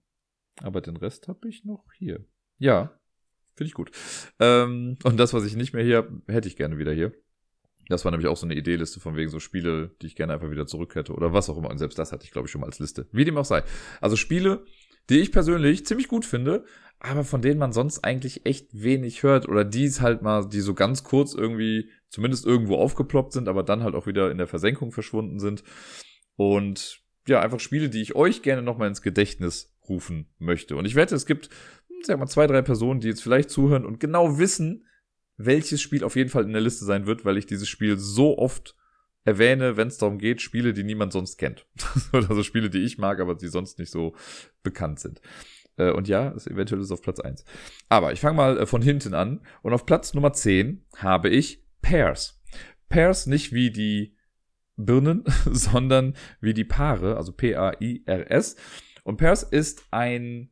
[SPEAKER 1] Aber den Rest habe ich noch hier. Ja, finde ich gut. Ähm, und das, was ich nicht mehr hier habe, hätte ich gerne wieder hier. Das war nämlich auch so eine Ideeliste von wegen so Spiele, die ich gerne einfach wieder zurück hätte oder was auch immer. Und selbst das hatte ich, glaube ich, schon mal als Liste. Wie dem auch sei. Also Spiele, die ich persönlich ziemlich gut finde, aber von denen man sonst eigentlich echt wenig hört oder die es halt mal, die so ganz kurz irgendwie zumindest irgendwo aufgeploppt sind, aber dann halt auch wieder in der Versenkung verschwunden sind. Und ja, einfach Spiele, die ich euch gerne nochmal ins Gedächtnis rufen möchte. Und ich wette, es gibt, sag mal, zwei, drei Personen, die jetzt vielleicht zuhören und genau wissen, welches Spiel auf jeden Fall in der Liste sein wird, weil ich dieses Spiel so oft erwähne, wenn es darum geht, Spiele, die niemand sonst kennt. Oder so Spiele, die ich mag, aber die sonst nicht so bekannt sind. Äh, und ja, es eventuell ist auf Platz eins. Aber ich fange mal äh, von hinten an. Und auf Platz Nummer 10 habe ich Pairs. Pairs nicht wie die Birnen, sondern wie die Paare, also P-A-I-R-S. Und Pairs ist ein,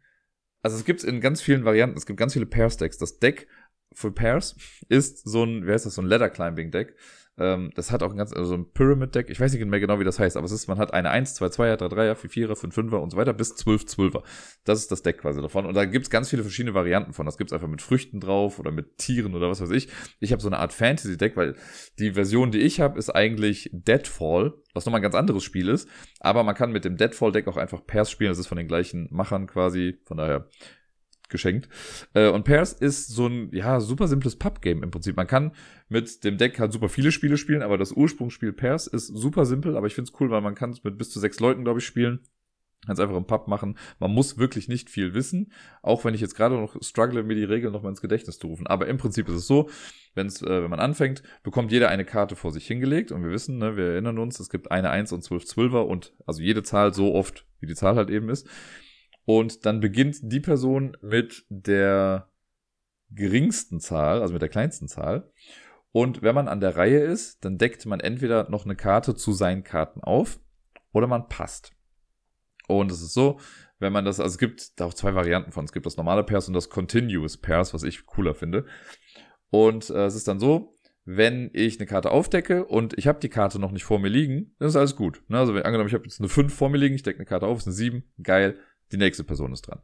[SPEAKER 1] also es gibt es in ganz vielen Varianten, es gibt ganz viele Pairs-Decks. Das Deck für Pairs ist so ein, wie heißt das, so ein Ladder Climbing Deck. Ähm, das hat auch ein ganz, also ein Pyramid-Deck. Ich weiß nicht mehr genau, wie das heißt, aber es ist, man hat eine 1, 2, 2er, 3, 3er, 4, 4er, 5, 5er und so weiter bis 12, 12er. Das ist das Deck quasi davon. Und da gibt's ganz viele verschiedene Varianten von. Das gibt's einfach mit Früchten drauf oder mit Tieren oder was weiß ich. Ich habe so eine Art Fantasy-Deck, weil die Version, die ich habe, ist eigentlich Deadfall, was nochmal ein ganz anderes Spiel ist. Aber man kann mit dem Deadfall-Deck auch einfach Pairs spielen. Das ist von den gleichen Machern quasi. Von daher geschenkt. Äh, und Pairs ist so ein, ja, super simples Pub-Game im Prinzip. Man kann mit dem Deck halt super viele Spiele spielen, aber das Ursprungsspiel Pairs ist super simpel, aber ich finde es cool, weil man kann es mit bis zu sechs Leuten, glaube ich, spielen. Ganz einfach im Pub machen. Man muss wirklich nicht viel wissen, auch wenn ich jetzt gerade noch struggle, mir die Regeln nochmal ins Gedächtnis zu rufen. Aber im Prinzip ist es so, wenn's, äh, wenn man anfängt, bekommt jeder eine Karte vor sich hingelegt und wir wissen, ne, wir erinnern uns, es gibt eine 1 und 12 Zwölfer und also jede Zahl so oft, wie die Zahl halt eben ist. Und dann beginnt die Person mit der geringsten Zahl, also mit der kleinsten Zahl. Und wenn man an der Reihe ist, dann deckt man entweder noch eine Karte zu seinen Karten auf oder man passt. Und es ist so, wenn man das, also es gibt da auch zwei Varianten von. Es gibt das normale Pairs und das Continuous Pairs, was ich cooler finde. Und äh, es ist dann so, wenn ich eine Karte aufdecke und ich habe die Karte noch nicht vor mir liegen, dann ist alles gut. Ne? Also wenn, angenommen, ich habe jetzt eine 5 vor mir liegen, ich decke eine Karte auf, ist eine 7, geil, die nächste Person ist dran.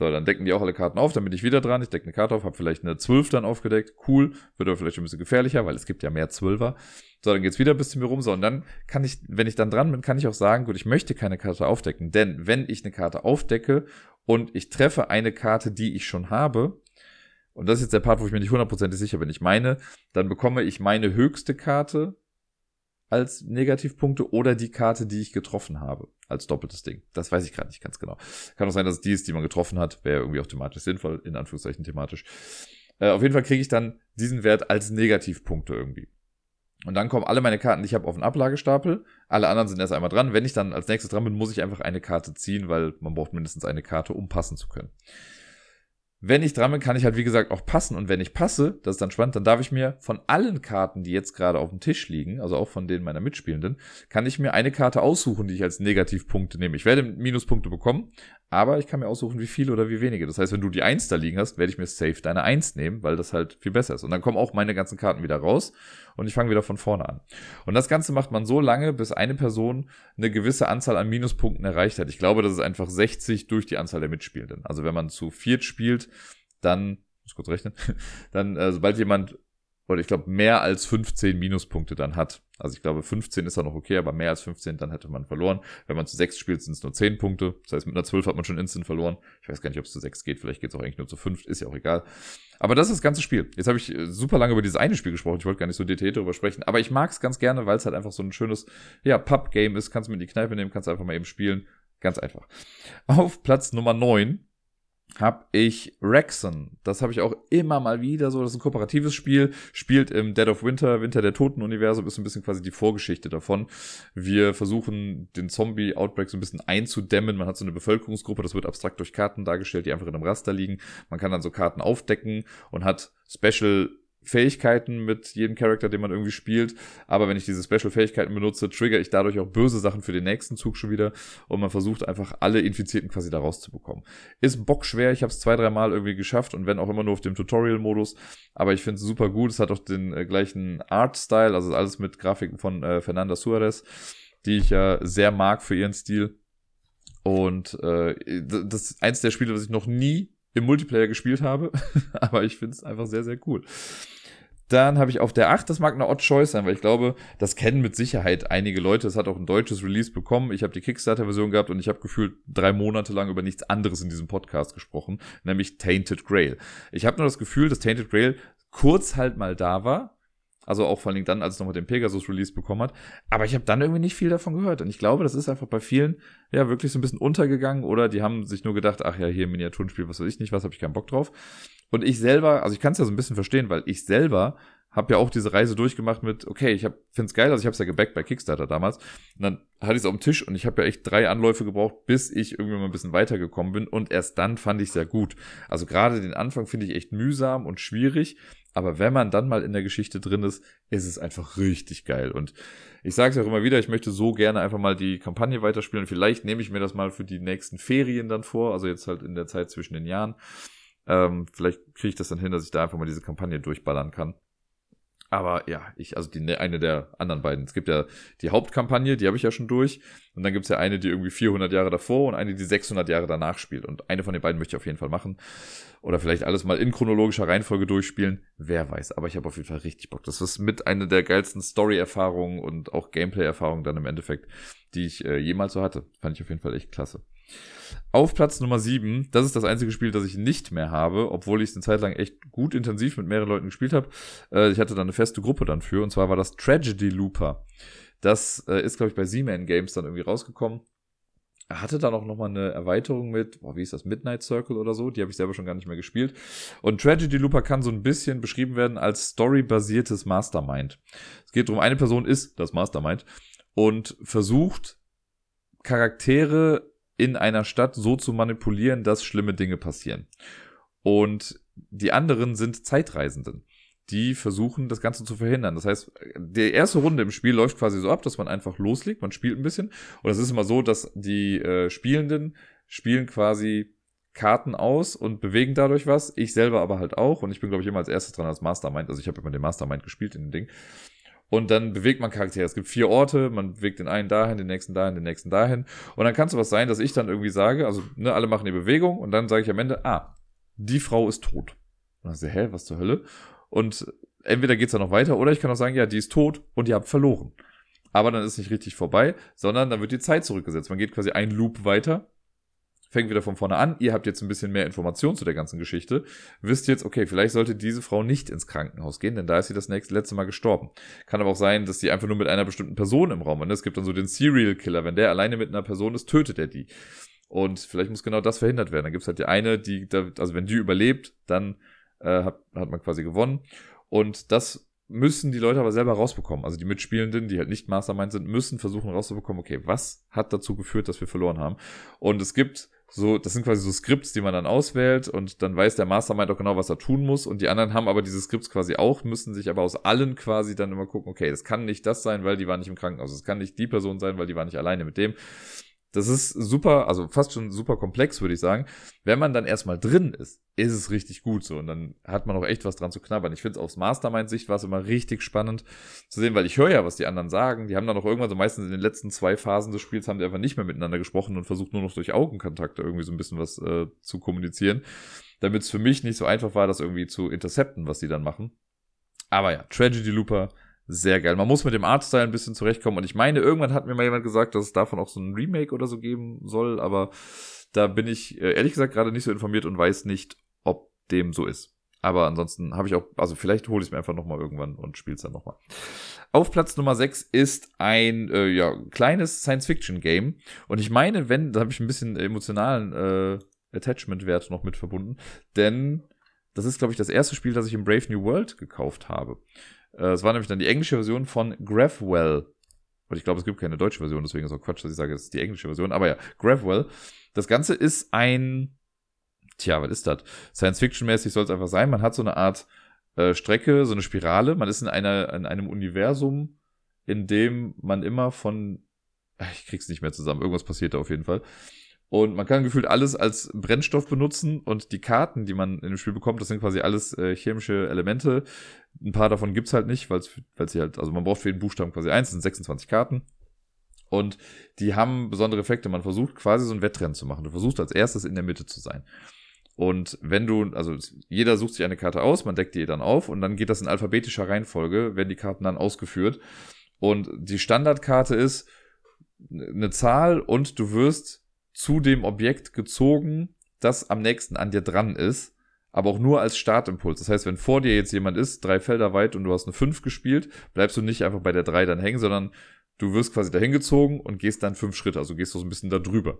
[SPEAKER 1] So, dann decken die auch alle Karten auf, dann bin ich wieder dran. Ich decke eine Karte auf, habe vielleicht eine 12 dann aufgedeckt. Cool, wird aber vielleicht ein bisschen gefährlicher, weil es gibt ja mehr Zwölfer. So, dann geht's wieder bis zu mir rum. So, und dann kann ich, wenn ich dann dran bin, kann ich auch sagen, gut, ich möchte keine Karte aufdecken. Denn wenn ich eine Karte aufdecke und ich treffe eine Karte, die ich schon habe, und das ist jetzt der Part, wo ich mir nicht hundertprozentig sicher bin, ich meine, dann bekomme ich meine höchste Karte als Negativpunkte oder die Karte, die ich getroffen habe, als doppeltes Ding. Das weiß ich gerade nicht ganz genau. Kann auch sein, dass es die ist, die man getroffen hat. Wäre irgendwie auch thematisch sinnvoll, in Anführungszeichen thematisch. Äh, auf jeden Fall kriege ich dann diesen Wert als Negativpunkte irgendwie. Und dann kommen alle meine Karten, die ich habe, auf den Ablagestapel. Alle anderen sind erst einmal dran. Wenn ich dann als nächstes dran bin, muss ich einfach eine Karte ziehen, weil man braucht mindestens eine Karte, um passen zu können. Wenn ich dran bin, kann ich halt wie gesagt auch passen. Und wenn ich passe, das ist dann spannend, dann darf ich mir von allen Karten, die jetzt gerade auf dem Tisch liegen, also auch von denen meiner Mitspielenden, kann ich mir eine Karte aussuchen, die ich als Negativpunkte nehme. Ich werde Minuspunkte bekommen, aber ich kann mir aussuchen, wie viele oder wie wenige. Das heißt, wenn du die Eins da liegen hast, werde ich mir safe deine Eins nehmen, weil das halt viel besser ist. Und dann kommen auch meine ganzen Karten wieder raus und ich fange wieder von vorne an. Und das Ganze macht man so lange, bis eine Person eine gewisse Anzahl an Minuspunkten erreicht hat. Ich glaube, das ist einfach 60 durch die Anzahl der Mitspielenden. Also wenn man zu viert spielt, dann, muss kurz rechnen, dann, äh, sobald jemand oder ich glaube, mehr als 15 Minuspunkte dann hat. Also ich glaube, 15 ist ja noch okay, aber mehr als 15, dann hätte man verloren. Wenn man zu 6 spielt, sind es nur 10 Punkte. Das heißt, mit einer 12 hat man schon instant verloren. Ich weiß gar nicht, ob es zu 6 geht. Vielleicht geht es auch eigentlich nur zu 5. Ist ja auch egal. Aber das ist das ganze Spiel. Jetzt habe ich äh, super lange über dieses eine Spiel gesprochen. Ich wollte gar nicht so detailliert darüber sprechen. Aber ich mag es ganz gerne, weil es halt einfach so ein schönes, ja, Pub-Game ist. Kannst du mit in die Kneipe nehmen, kannst einfach mal eben spielen. Ganz einfach. Auf Platz Nummer 9 habe ich Rexon. Das habe ich auch immer mal wieder so. Das ist ein kooperatives Spiel, spielt im Dead of Winter, Winter der Toten-Universum, ist ein bisschen quasi die Vorgeschichte davon. Wir versuchen, den Zombie-Outbreak so ein bisschen einzudämmen. Man hat so eine Bevölkerungsgruppe, das wird abstrakt durch Karten dargestellt, die einfach in einem Raster liegen. Man kann dann so Karten aufdecken und hat Special Fähigkeiten mit jedem Charakter, den man irgendwie spielt. Aber wenn ich diese Special-Fähigkeiten benutze, trigger ich dadurch auch böse Sachen für den nächsten Zug schon wieder. Und man versucht einfach alle Infizierten quasi da rauszubekommen. Ist bockschwer, ich habe es zwei, drei Mal irgendwie geschafft und wenn auch immer nur auf dem Tutorial-Modus. Aber ich finde es super gut. Es hat auch den äh, gleichen Art-Style, also alles mit Grafiken von äh, Fernanda Suarez, die ich ja sehr mag für ihren Stil. Und äh, das ist eins der Spiele, was ich noch nie im Multiplayer gespielt habe, aber ich finde es einfach sehr, sehr cool. Dann habe ich auf der 8, das mag eine Odd Choice sein, weil ich glaube, das kennen mit Sicherheit einige Leute. Es hat auch ein deutsches Release bekommen. Ich habe die Kickstarter-Version gehabt und ich habe gefühlt drei Monate lang über nichts anderes in diesem Podcast gesprochen, nämlich Tainted Grail. Ich habe nur das Gefühl, dass Tainted Grail kurz halt mal da war. Also auch vor allen Dingen dann, als es nochmal den Pegasus-Release bekommen hat. Aber ich habe dann irgendwie nicht viel davon gehört. Und ich glaube, das ist einfach bei vielen ja wirklich so ein bisschen untergegangen oder die haben sich nur gedacht, ach ja, hier Miniaturenspiel, was weiß ich nicht, was habe ich keinen Bock drauf. Und ich selber, also ich kann es ja so ein bisschen verstehen, weil ich selber habe ja auch diese Reise durchgemacht mit, okay, ich finde es geil, also ich habe es ja gebackt bei Kickstarter damals. Und dann hatte ich es auf dem Tisch und ich habe ja echt drei Anläufe gebraucht, bis ich irgendwie mal ein bisschen weitergekommen bin. Und erst dann fand ich es ja gut. Also gerade den Anfang finde ich echt mühsam und schwierig. Aber wenn man dann mal in der Geschichte drin ist, ist es einfach richtig geil. Und ich sage es auch immer wieder, ich möchte so gerne einfach mal die Kampagne weiterspielen. Vielleicht nehme ich mir das mal für die nächsten Ferien dann vor, also jetzt halt in der Zeit zwischen den Jahren. Ähm, vielleicht kriege ich das dann hin, dass ich da einfach mal diese Kampagne durchballern kann. Aber ja, ich, also die, eine der anderen beiden. Es gibt ja die Hauptkampagne, die habe ich ja schon durch. Und dann gibt es ja eine, die irgendwie 400 Jahre davor und eine, die 600 Jahre danach spielt. Und eine von den beiden möchte ich auf jeden Fall machen. Oder vielleicht alles mal in chronologischer Reihenfolge durchspielen. Wer weiß. Aber ich habe auf jeden Fall richtig Bock. Das ist mit einer der geilsten Story-Erfahrungen und auch Gameplay-Erfahrungen dann im Endeffekt, die ich äh, jemals so hatte. Fand ich auf jeden Fall echt klasse. Auf Platz Nummer 7, das ist das einzige Spiel, das ich nicht mehr habe, obwohl ich es eine Zeit lang echt gut intensiv mit mehreren Leuten gespielt habe. Äh, ich hatte da eine feste Gruppe dann für, und zwar war das Tragedy Looper. Das äh, ist, glaube ich, bei Z-Man Games dann irgendwie rausgekommen. Er hatte da noch mal eine Erweiterung mit, boah, wie ist das, Midnight Circle oder so, die habe ich selber schon gar nicht mehr gespielt. Und Tragedy Looper kann so ein bisschen beschrieben werden als storybasiertes Mastermind. Es geht darum, eine Person ist das Mastermind und versucht Charaktere in einer Stadt so zu manipulieren, dass schlimme Dinge passieren. Und die anderen sind Zeitreisenden, die versuchen, das Ganze zu verhindern. Das heißt, die erste Runde im Spiel läuft quasi so ab, dass man einfach loslegt, man spielt ein bisschen. Und es ist immer so, dass die äh, Spielenden spielen quasi Karten aus und bewegen dadurch was. Ich selber aber halt auch. Und ich bin, glaube ich, immer als erstes dran als Mastermind. Also ich habe immer den Mastermind gespielt in dem Ding. Und dann bewegt man Charaktere. Es gibt vier Orte, man bewegt den einen dahin, den nächsten dahin, den nächsten dahin. Und dann kann es was sein, dass ich dann irgendwie sage, also ne, alle machen die Bewegung und dann sage ich am Ende, ah, die Frau ist tot. Und dann sage ich, hä, was zur Hölle? Und entweder geht's dann noch weiter oder ich kann auch sagen, ja, die ist tot und ihr habt verloren. Aber dann ist nicht richtig vorbei, sondern dann wird die Zeit zurückgesetzt. Man geht quasi ein Loop weiter fängt wieder von vorne an. Ihr habt jetzt ein bisschen mehr Informationen zu der ganzen Geschichte. Wisst jetzt, okay, vielleicht sollte diese Frau nicht ins Krankenhaus gehen, denn da ist sie das nächste, letzte Mal gestorben. Kann aber auch sein, dass sie einfach nur mit einer bestimmten Person im Raum ist. Es gibt dann so den Serial Killer. Wenn der alleine mit einer Person ist, tötet er die. Und vielleicht muss genau das verhindert werden. Dann gibt es halt die eine, die, also wenn die überlebt, dann äh, hat, hat man quasi gewonnen. Und das müssen die Leute aber selber rausbekommen. Also die Mitspielenden, die halt nicht Mastermind sind, müssen versuchen rauszubekommen, okay, was hat dazu geführt, dass wir verloren haben. Und es gibt so, das sind quasi so Skripts, die man dann auswählt und dann weiß der Mastermind auch genau, was er tun muss und die anderen haben aber diese Skripts quasi auch, müssen sich aber aus allen quasi dann immer gucken, okay, das kann nicht das sein, weil die war nicht im Krankenhaus, es kann nicht die Person sein, weil die war nicht alleine mit dem. Das ist super, also fast schon super komplex, würde ich sagen. Wenn man dann erstmal drin ist, ist es richtig gut so. Und dann hat man auch echt was dran zu knabbern. Ich finde es aus Mastermind-Sicht war es immer richtig spannend zu sehen, weil ich höre ja, was die anderen sagen. Die haben dann auch irgendwann so meistens in den letzten zwei Phasen des Spiels haben die einfach nicht mehr miteinander gesprochen und versucht nur noch durch Augenkontakte irgendwie so ein bisschen was äh, zu kommunizieren. Damit es für mich nicht so einfach war, das irgendwie zu intercepten, was die dann machen. Aber ja, Tragedy Looper sehr geil. Man muss mit dem Artstyle ein bisschen zurechtkommen. Und ich meine, irgendwann hat mir mal jemand gesagt, dass es davon auch so ein Remake oder so geben soll. Aber da bin ich äh, ehrlich gesagt gerade nicht so informiert und weiß nicht, ob dem so ist. Aber ansonsten habe ich auch, also vielleicht hole ich es mir einfach nochmal irgendwann und spiele es dann nochmal. Auf Platz Nummer 6 ist ein äh, ja, kleines Science-Fiction-Game. Und ich meine, wenn, da habe ich ein bisschen emotionalen äh, Attachment-Wert noch mit verbunden. Denn das ist, glaube ich, das erste Spiel, das ich im Brave New World gekauft habe. Äh, es war nämlich dann die englische Version von Graphwell. Und ich glaube, es gibt keine deutsche Version, deswegen ist auch Quatsch, dass ich sage, es ist die englische Version. Aber ja, Graphwell. Das Ganze ist ein, tja, was ist das? Science-Fiction-mäßig soll es einfach sein. Man hat so eine Art äh, Strecke, so eine Spirale. Man ist in, einer, in einem Universum, in dem man immer von, ich krieg's nicht mehr zusammen, irgendwas passiert da auf jeden Fall. Und man kann gefühlt alles als Brennstoff benutzen und die Karten, die man in dem Spiel bekommt, das sind quasi alles äh, chemische Elemente. Ein paar davon gibt's halt nicht, weil sie halt, also man braucht für jeden Buchstaben quasi eins, das sind 26 Karten. Und die haben besondere Effekte. Man versucht quasi so ein Wettrennen zu machen. Du versuchst als erstes in der Mitte zu sein. Und wenn du, also jeder sucht sich eine Karte aus, man deckt die dann auf und dann geht das in alphabetischer Reihenfolge, werden die Karten dann ausgeführt. Und die Standardkarte ist eine Zahl und du wirst zu dem Objekt gezogen, das am nächsten an dir dran ist, aber auch nur als Startimpuls. Das heißt, wenn vor dir jetzt jemand ist, drei Felder weit und du hast eine 5 gespielt, bleibst du nicht einfach bei der 3 dann hängen, sondern du wirst quasi dahin gezogen und gehst dann fünf Schritte, also gehst du so ein bisschen da drüber.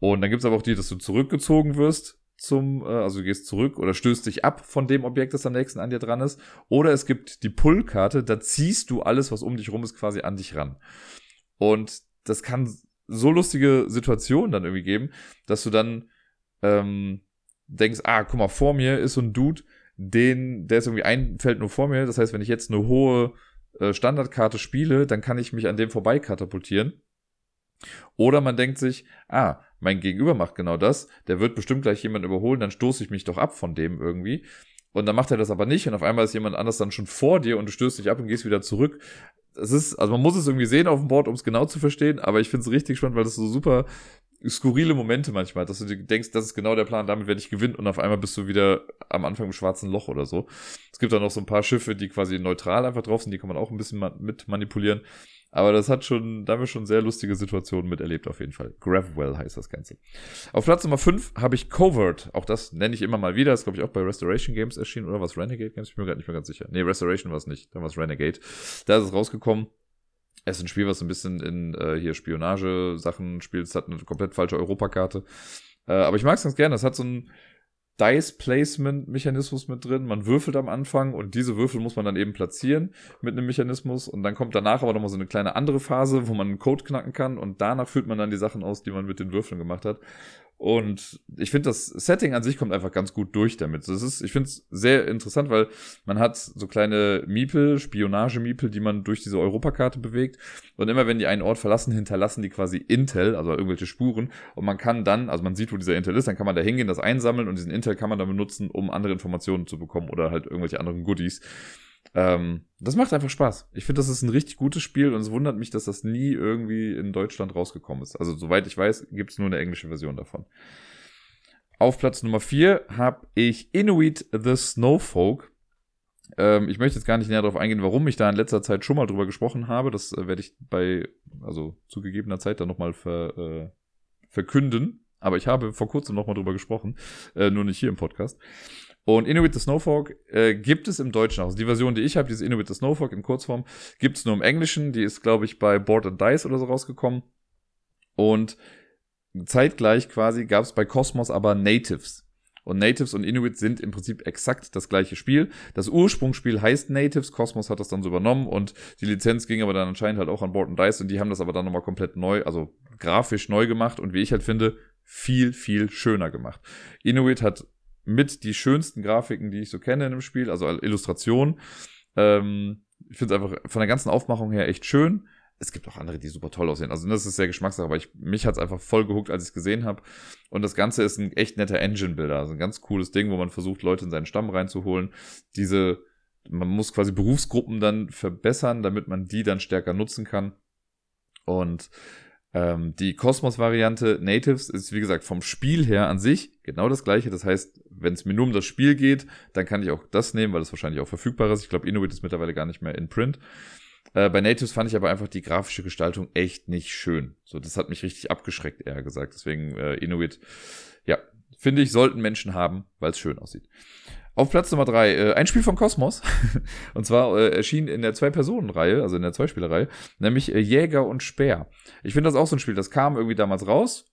[SPEAKER 1] Und dann gibt's aber auch die, dass du zurückgezogen wirst zum, äh, also du gehst zurück oder stößt dich ab von dem Objekt, das am nächsten an dir dran ist. Oder es gibt die Pull-Karte, da ziehst du alles, was um dich rum ist, quasi an dich ran. Und das kann so lustige Situationen dann irgendwie geben, dass du dann ähm, denkst, ah, guck mal, vor mir ist so ein Dude, den, der ist irgendwie ein Feld nur vor mir. Das heißt, wenn ich jetzt eine hohe äh, Standardkarte spiele, dann kann ich mich an dem vorbei katapultieren. Oder man denkt sich, ah, mein Gegenüber macht genau das, der wird bestimmt gleich jemand überholen, dann stoße ich mich doch ab von dem irgendwie. Und dann macht er das aber nicht und auf einmal ist jemand anders dann schon vor dir und du stößt dich ab und gehst wieder zurück. Es ist, also man muss es irgendwie sehen auf dem Board, um es genau zu verstehen, aber ich finde es richtig spannend, weil das so super skurrile Momente manchmal, dass du denkst, das ist genau der Plan, damit werde ich gewinnen und auf einmal bist du wieder am Anfang im schwarzen Loch oder so. Es gibt dann noch so ein paar Schiffe, die quasi neutral einfach drauf sind, die kann man auch ein bisschen mit manipulieren. Aber das hat schon, da haben wir schon sehr lustige Situationen miterlebt, auf jeden Fall. Gravwell heißt das Ganze. Auf Platz Nummer 5 habe ich Covert. Auch das nenne ich immer mal wieder. Das glaube ich auch bei Restoration Games erschienen. Oder was Renegade Games? Ich bin mir gerade nicht mehr ganz sicher. Nee, Restoration war es nicht. Dann war es Renegade. Da ist es rausgekommen. Es ist ein Spiel, was ein bisschen in äh, hier Spionage-Sachen spielt. Es hat eine komplett falsche Europakarte. Äh, aber ich mag es ganz gerne. Es hat so ein Dice-Placement-Mechanismus mit drin. Man würfelt am Anfang und diese Würfel muss man dann eben platzieren mit einem Mechanismus. Und dann kommt danach aber nochmal so eine kleine andere Phase, wo man einen Code knacken kann. Und danach führt man dann die Sachen aus, die man mit den Würfeln gemacht hat. Und ich finde, das Setting an sich kommt einfach ganz gut durch damit. Das ist, ich finde es sehr interessant, weil man hat so kleine Miepel, Spionage-Miepel, die man durch diese Europakarte bewegt. Und immer wenn die einen Ort verlassen, hinterlassen die quasi Intel, also irgendwelche Spuren. Und man kann dann, also man sieht, wo dieser Intel ist, dann kann man da hingehen, das einsammeln und diesen Intel kann man dann benutzen, um andere Informationen zu bekommen oder halt irgendwelche anderen Goodies. Ähm, das macht einfach Spaß. Ich finde, das ist ein richtig gutes Spiel und es wundert mich, dass das nie irgendwie in Deutschland rausgekommen ist. Also soweit ich weiß, gibt es nur eine englische Version davon. Auf Platz Nummer 4 habe ich Inuit the Snowfolk. Ähm, ich möchte jetzt gar nicht näher darauf eingehen, warum ich da in letzter Zeit schon mal drüber gesprochen habe. Das äh, werde ich bei, also zu gegebener Zeit dann nochmal ver, äh, verkünden. Aber ich habe vor kurzem nochmal drüber gesprochen, äh, nur nicht hier im Podcast. Und Inuit the Snowfolk äh, gibt es im Deutschen auch. Also die Version, die ich habe, diese Inuit the Snowfolk in Kurzform, gibt es nur im Englischen. Die ist, glaube ich, bei Board and Dice oder so rausgekommen. Und zeitgleich quasi gab es bei Cosmos aber Natives. Und Natives und Inuit sind im Prinzip exakt das gleiche Spiel. Das Ursprungsspiel heißt Natives, Cosmos hat das dann so übernommen und die Lizenz ging aber dann anscheinend halt auch an Board and Dice und die haben das aber dann nochmal komplett neu, also grafisch neu gemacht und wie ich halt finde, viel, viel schöner gemacht. Inuit hat mit die schönsten Grafiken, die ich so kenne in dem Spiel, also Illustration. Ähm, ich finde es einfach von der ganzen Aufmachung her echt schön. Es gibt auch andere, die super toll aussehen. Also das ist sehr Geschmackssache, aber ich, mich hat es einfach voll gehuckt, als ich es gesehen habe. Und das Ganze ist ein echt netter Engine-Builder. Also ein ganz cooles Ding, wo man versucht, Leute in seinen Stamm reinzuholen. Diese, man muss quasi Berufsgruppen dann verbessern, damit man die dann stärker nutzen kann. Und ähm, die Cosmos-Variante Natives ist, wie gesagt, vom Spiel her an sich genau das gleiche. Das heißt, wenn es mir nur um das Spiel geht, dann kann ich auch das nehmen, weil es wahrscheinlich auch verfügbar ist. Ich glaube, Inuit ist mittlerweile gar nicht mehr in Print. Äh, bei Natives fand ich aber einfach die grafische Gestaltung echt nicht schön. So, das hat mich richtig abgeschreckt, eher gesagt. Deswegen äh, Inuit, ja, finde ich, sollten Menschen haben, weil es schön aussieht. Auf Platz Nummer drei, äh, ein Spiel von Kosmos. und zwar äh, erschien in der Zwei-Personen-Reihe, also in der Zweispielerreihe, nämlich äh, Jäger und Speer. Ich finde das auch so ein Spiel, das kam irgendwie damals raus.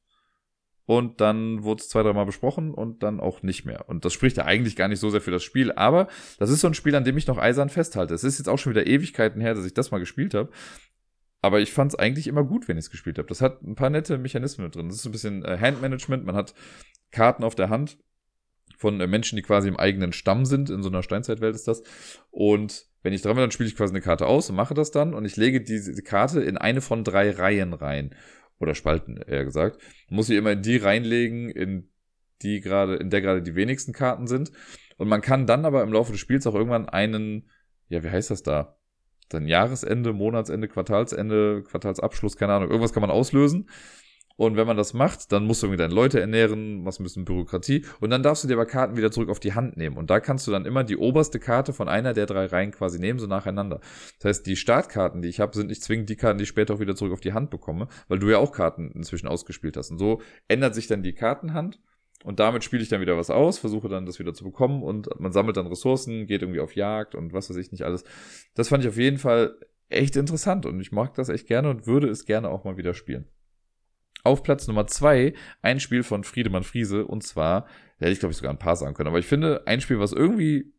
[SPEAKER 1] Und dann wurde es zwei, dreimal besprochen und dann auch nicht mehr. Und das spricht ja eigentlich gar nicht so sehr für das Spiel. Aber das ist so ein Spiel, an dem ich noch eisern festhalte. Es ist jetzt auch schon wieder Ewigkeiten her, dass ich das mal gespielt habe. Aber ich fand es eigentlich immer gut, wenn ich es gespielt habe. Das hat ein paar nette Mechanismen mit drin. Das ist so ein bisschen äh, Handmanagement. Man hat Karten auf der Hand von äh, Menschen, die quasi im eigenen Stamm sind. In so einer Steinzeitwelt ist das. Und wenn ich dran bin, dann spiele ich quasi eine Karte aus und mache das dann. Und ich lege diese Karte in eine von drei Reihen rein. Oder Spalten, eher gesagt. Muss sie immer in die reinlegen, in die gerade, in der gerade die wenigsten Karten sind. Und man kann dann aber im Laufe des Spiels auch irgendwann einen, ja, wie heißt das da? Dann Jahresende, Monatsende, Quartalsende, Quartalsabschluss, keine Ahnung. Irgendwas kann man auslösen. Und wenn man das macht, dann musst du irgendwie deine Leute ernähren, machst ein bisschen Bürokratie und dann darfst du dir aber Karten wieder zurück auf die Hand nehmen. Und da kannst du dann immer die oberste Karte von einer der drei Reihen quasi nehmen, so nacheinander. Das heißt, die Startkarten, die ich habe, sind nicht zwingend die Karten, die ich später auch wieder zurück auf die Hand bekomme, weil du ja auch Karten inzwischen ausgespielt hast. Und so ändert sich dann die Kartenhand. Und damit spiele ich dann wieder was aus, versuche dann das wieder zu bekommen und man sammelt dann Ressourcen, geht irgendwie auf Jagd und was weiß ich nicht alles. Das fand ich auf jeden Fall echt interessant und ich mag das echt gerne und würde es gerne auch mal wieder spielen. Auf Platz Nummer zwei ein Spiel von Friedemann Friese und zwar, da hätte ich glaube ich sogar ein paar sagen können, aber ich finde ein Spiel, was irgendwie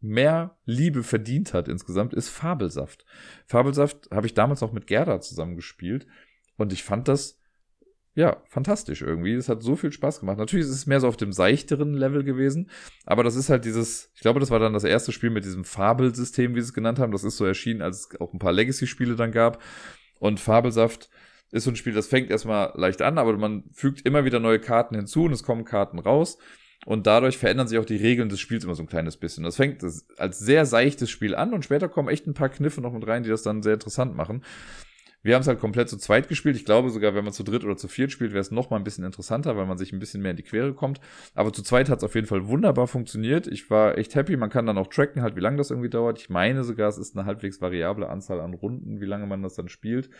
[SPEAKER 1] mehr Liebe verdient hat insgesamt, ist Fabelsaft. Fabelsaft habe ich damals auch mit Gerda zusammen gespielt und ich fand das ja, fantastisch irgendwie. Es hat so viel Spaß gemacht. Natürlich ist es mehr so auf dem seichteren Level gewesen, aber das ist halt dieses, ich glaube, das war dann das erste Spiel mit diesem Fabelsystem, wie sie es genannt haben. Das ist so erschienen, als es auch ein paar Legacy-Spiele dann gab. Und Fabelsaft ist so ein Spiel, das fängt erstmal leicht an, aber man fügt immer wieder neue Karten hinzu und es kommen Karten raus. Und dadurch verändern sich auch die Regeln des Spiels immer so ein kleines bisschen. Das fängt als sehr seichtes Spiel an und später kommen echt ein paar Kniffe noch mit rein, die das dann sehr interessant machen. Wir haben es halt komplett zu zweit gespielt. Ich glaube sogar, wenn man zu dritt oder zu viert spielt, wäre es noch mal ein bisschen interessanter, weil man sich ein bisschen mehr in die Quere kommt. Aber zu zweit hat es auf jeden Fall wunderbar funktioniert. Ich war echt happy. Man kann dann auch tracken, halt, wie lange das irgendwie dauert. Ich meine sogar, es ist eine halbwegs variable Anzahl an Runden, wie lange man das dann spielt.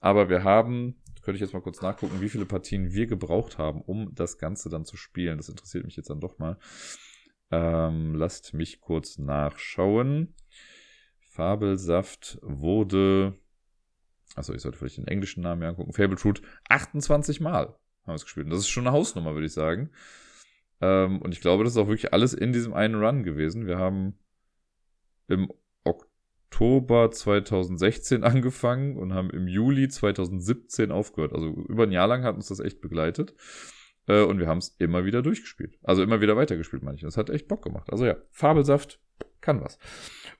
[SPEAKER 1] Aber wir haben, könnte ich jetzt mal kurz nachgucken, wie viele Partien wir gebraucht haben, um das Ganze dann zu spielen. Das interessiert mich jetzt dann doch mal. Ähm, lasst mich kurz nachschauen. Fabelsaft wurde, achso, ich sollte vielleicht den englischen Namen mir angucken. Fable Truth 28 Mal haben wir es gespielt. Und das ist schon eine Hausnummer, würde ich sagen. Ähm, und ich glaube, das ist auch wirklich alles in diesem einen Run gewesen. Wir haben im Oktober 2016 angefangen und haben im Juli 2017 aufgehört. Also über ein Jahr lang hat uns das echt begleitet. Äh, und wir haben es immer wieder durchgespielt. Also immer wieder weitergespielt, meine ich. Das hat echt Bock gemacht. Also ja, Fabelsaft kann was.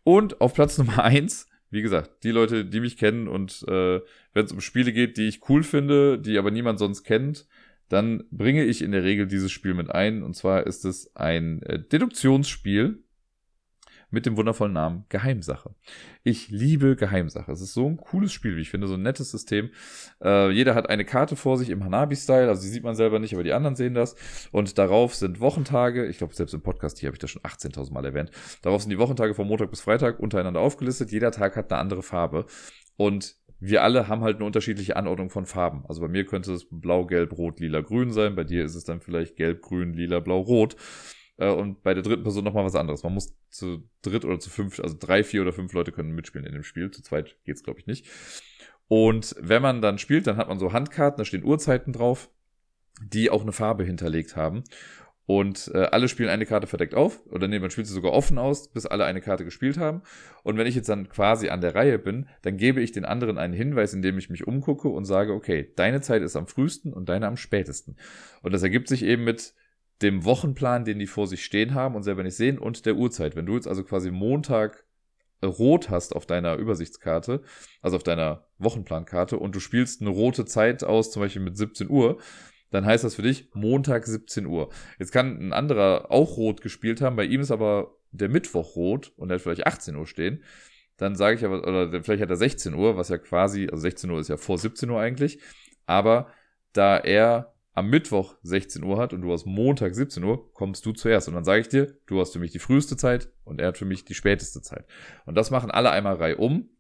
[SPEAKER 1] Und auf Platz Nummer eins, wie gesagt, die Leute, die mich kennen und äh, wenn es um Spiele geht, die ich cool finde, die aber niemand sonst kennt, dann bringe ich in der Regel dieses Spiel mit ein. Und zwar ist es ein äh, Deduktionsspiel mit dem wundervollen Namen Geheimsache. Ich liebe Geheimsache. Es ist so ein cooles Spiel, wie ich finde, so ein nettes System. Äh, jeder hat eine Karte vor sich im Hanabi-Style, also die sieht man selber nicht, aber die anderen sehen das. Und darauf sind Wochentage, ich glaube, selbst im Podcast hier habe ich das schon 18.000 Mal erwähnt. Darauf sind die Wochentage von Montag bis Freitag untereinander aufgelistet. Jeder Tag hat eine andere Farbe. Und wir alle haben halt eine unterschiedliche Anordnung von Farben. Also bei mir könnte es blau, gelb, rot, lila, grün sein. Bei dir ist es dann vielleicht gelb, grün, lila, blau, rot. Äh, und bei der dritten Person nochmal was anderes. Man muss zu dritt oder zu fünf, also drei, vier oder fünf Leute können mitspielen in dem Spiel. Zu zweit geht's, glaube ich, nicht. Und wenn man dann spielt, dann hat man so Handkarten, da stehen Uhrzeiten drauf, die auch eine Farbe hinterlegt haben. Und äh, alle spielen eine Karte verdeckt auf. Oder nee, man spielt sie sogar offen aus, bis alle eine Karte gespielt haben. Und wenn ich jetzt dann quasi an der Reihe bin, dann gebe ich den anderen einen Hinweis, indem ich mich umgucke und sage, okay, deine Zeit ist am frühesten und deine am spätesten. Und das ergibt sich eben mit dem Wochenplan, den die vor sich stehen haben und selber nicht sehen, und der Uhrzeit. Wenn du jetzt also quasi Montag rot hast auf deiner Übersichtskarte, also auf deiner Wochenplankarte, und du spielst eine rote Zeit aus, zum Beispiel mit 17 Uhr, dann heißt das für dich Montag 17 Uhr. Jetzt kann ein anderer auch rot gespielt haben, bei ihm ist aber der Mittwoch rot und er hat vielleicht 18 Uhr stehen. Dann sage ich aber, oder vielleicht hat er 16 Uhr, was ja quasi, also 16 Uhr ist ja vor 17 Uhr eigentlich, aber da er am Mittwoch 16 Uhr hat und du hast Montag 17 Uhr, kommst du zuerst. Und dann sage ich dir, du hast für mich die früheste Zeit und er hat für mich die späteste Zeit. Und das machen alle einmal reihum,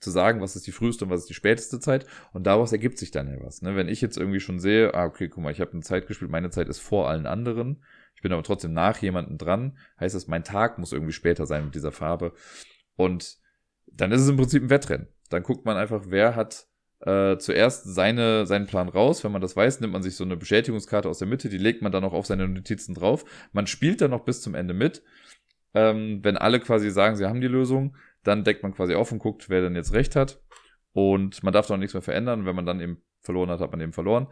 [SPEAKER 1] zu sagen, was ist die früheste und was ist die späteste Zeit. Und daraus ergibt sich dann ja was. Ne? Wenn ich jetzt irgendwie schon sehe, ah, okay, guck mal, ich habe eine Zeit gespielt, meine Zeit ist vor allen anderen. Ich bin aber trotzdem nach jemandem dran. Heißt das, mein Tag muss irgendwie später sein mit dieser Farbe. Und dann ist es im Prinzip ein Wettrennen. Dann guckt man einfach, wer hat äh, zuerst seine, seinen Plan raus. Wenn man das weiß, nimmt man sich so eine Bestätigungskarte aus der Mitte, die legt man dann auch auf seine Notizen drauf. Man spielt dann noch bis zum Ende mit. Ähm, wenn alle quasi sagen, sie haben die Lösung, dann deckt man quasi auf und guckt, wer denn jetzt recht hat. Und man darf dann nichts mehr verändern. Wenn man dann eben verloren hat, hat man eben verloren.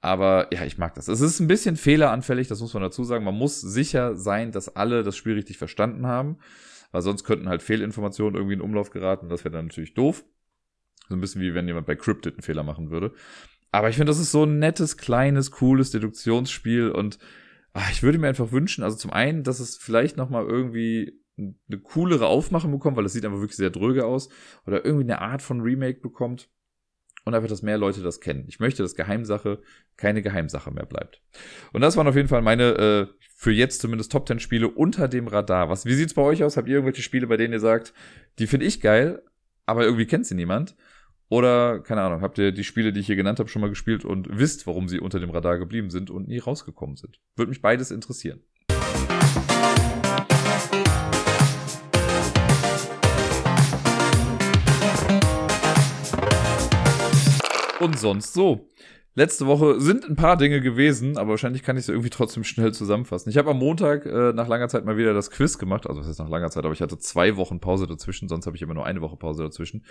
[SPEAKER 1] Aber ja, ich mag das. Es ist ein bisschen fehleranfällig, das muss man dazu sagen. Man muss sicher sein, dass alle das Spiel richtig verstanden haben. Weil sonst könnten halt Fehlinformationen irgendwie in Umlauf geraten. Das wäre dann natürlich doof. So ein bisschen wie wenn jemand bei Cryptid einen Fehler machen würde. Aber ich finde, das ist so ein nettes, kleines, cooles Deduktionsspiel und ach, ich würde mir einfach wünschen, also zum einen, dass es vielleicht nochmal irgendwie eine coolere Aufmachung bekommt, weil es sieht einfach wirklich sehr dröge aus oder irgendwie eine Art von Remake bekommt. und einfach, dass mehr Leute das kennen. Ich möchte, dass Geheimsache keine Geheimsache mehr bleibt. Und das waren auf jeden Fall meine, äh, für jetzt zumindest Top 10 Spiele unter dem Radar. Was, wie sieht's bei euch aus? Habt ihr irgendwelche Spiele, bei denen ihr sagt, die finde ich geil, aber irgendwie kennt sie niemand? Oder, keine Ahnung, habt ihr die Spiele, die ich hier genannt habe, schon mal gespielt und wisst, warum sie unter dem Radar geblieben sind und nie rausgekommen sind? Würde mich beides interessieren. Und sonst so. Letzte Woche sind ein paar Dinge gewesen, aber wahrscheinlich kann ich sie irgendwie trotzdem schnell zusammenfassen. Ich habe am Montag äh, nach langer Zeit mal wieder das Quiz gemacht. Also, was ist nach langer Zeit, aber ich hatte zwei Wochen Pause dazwischen, sonst habe ich immer nur eine Woche Pause dazwischen.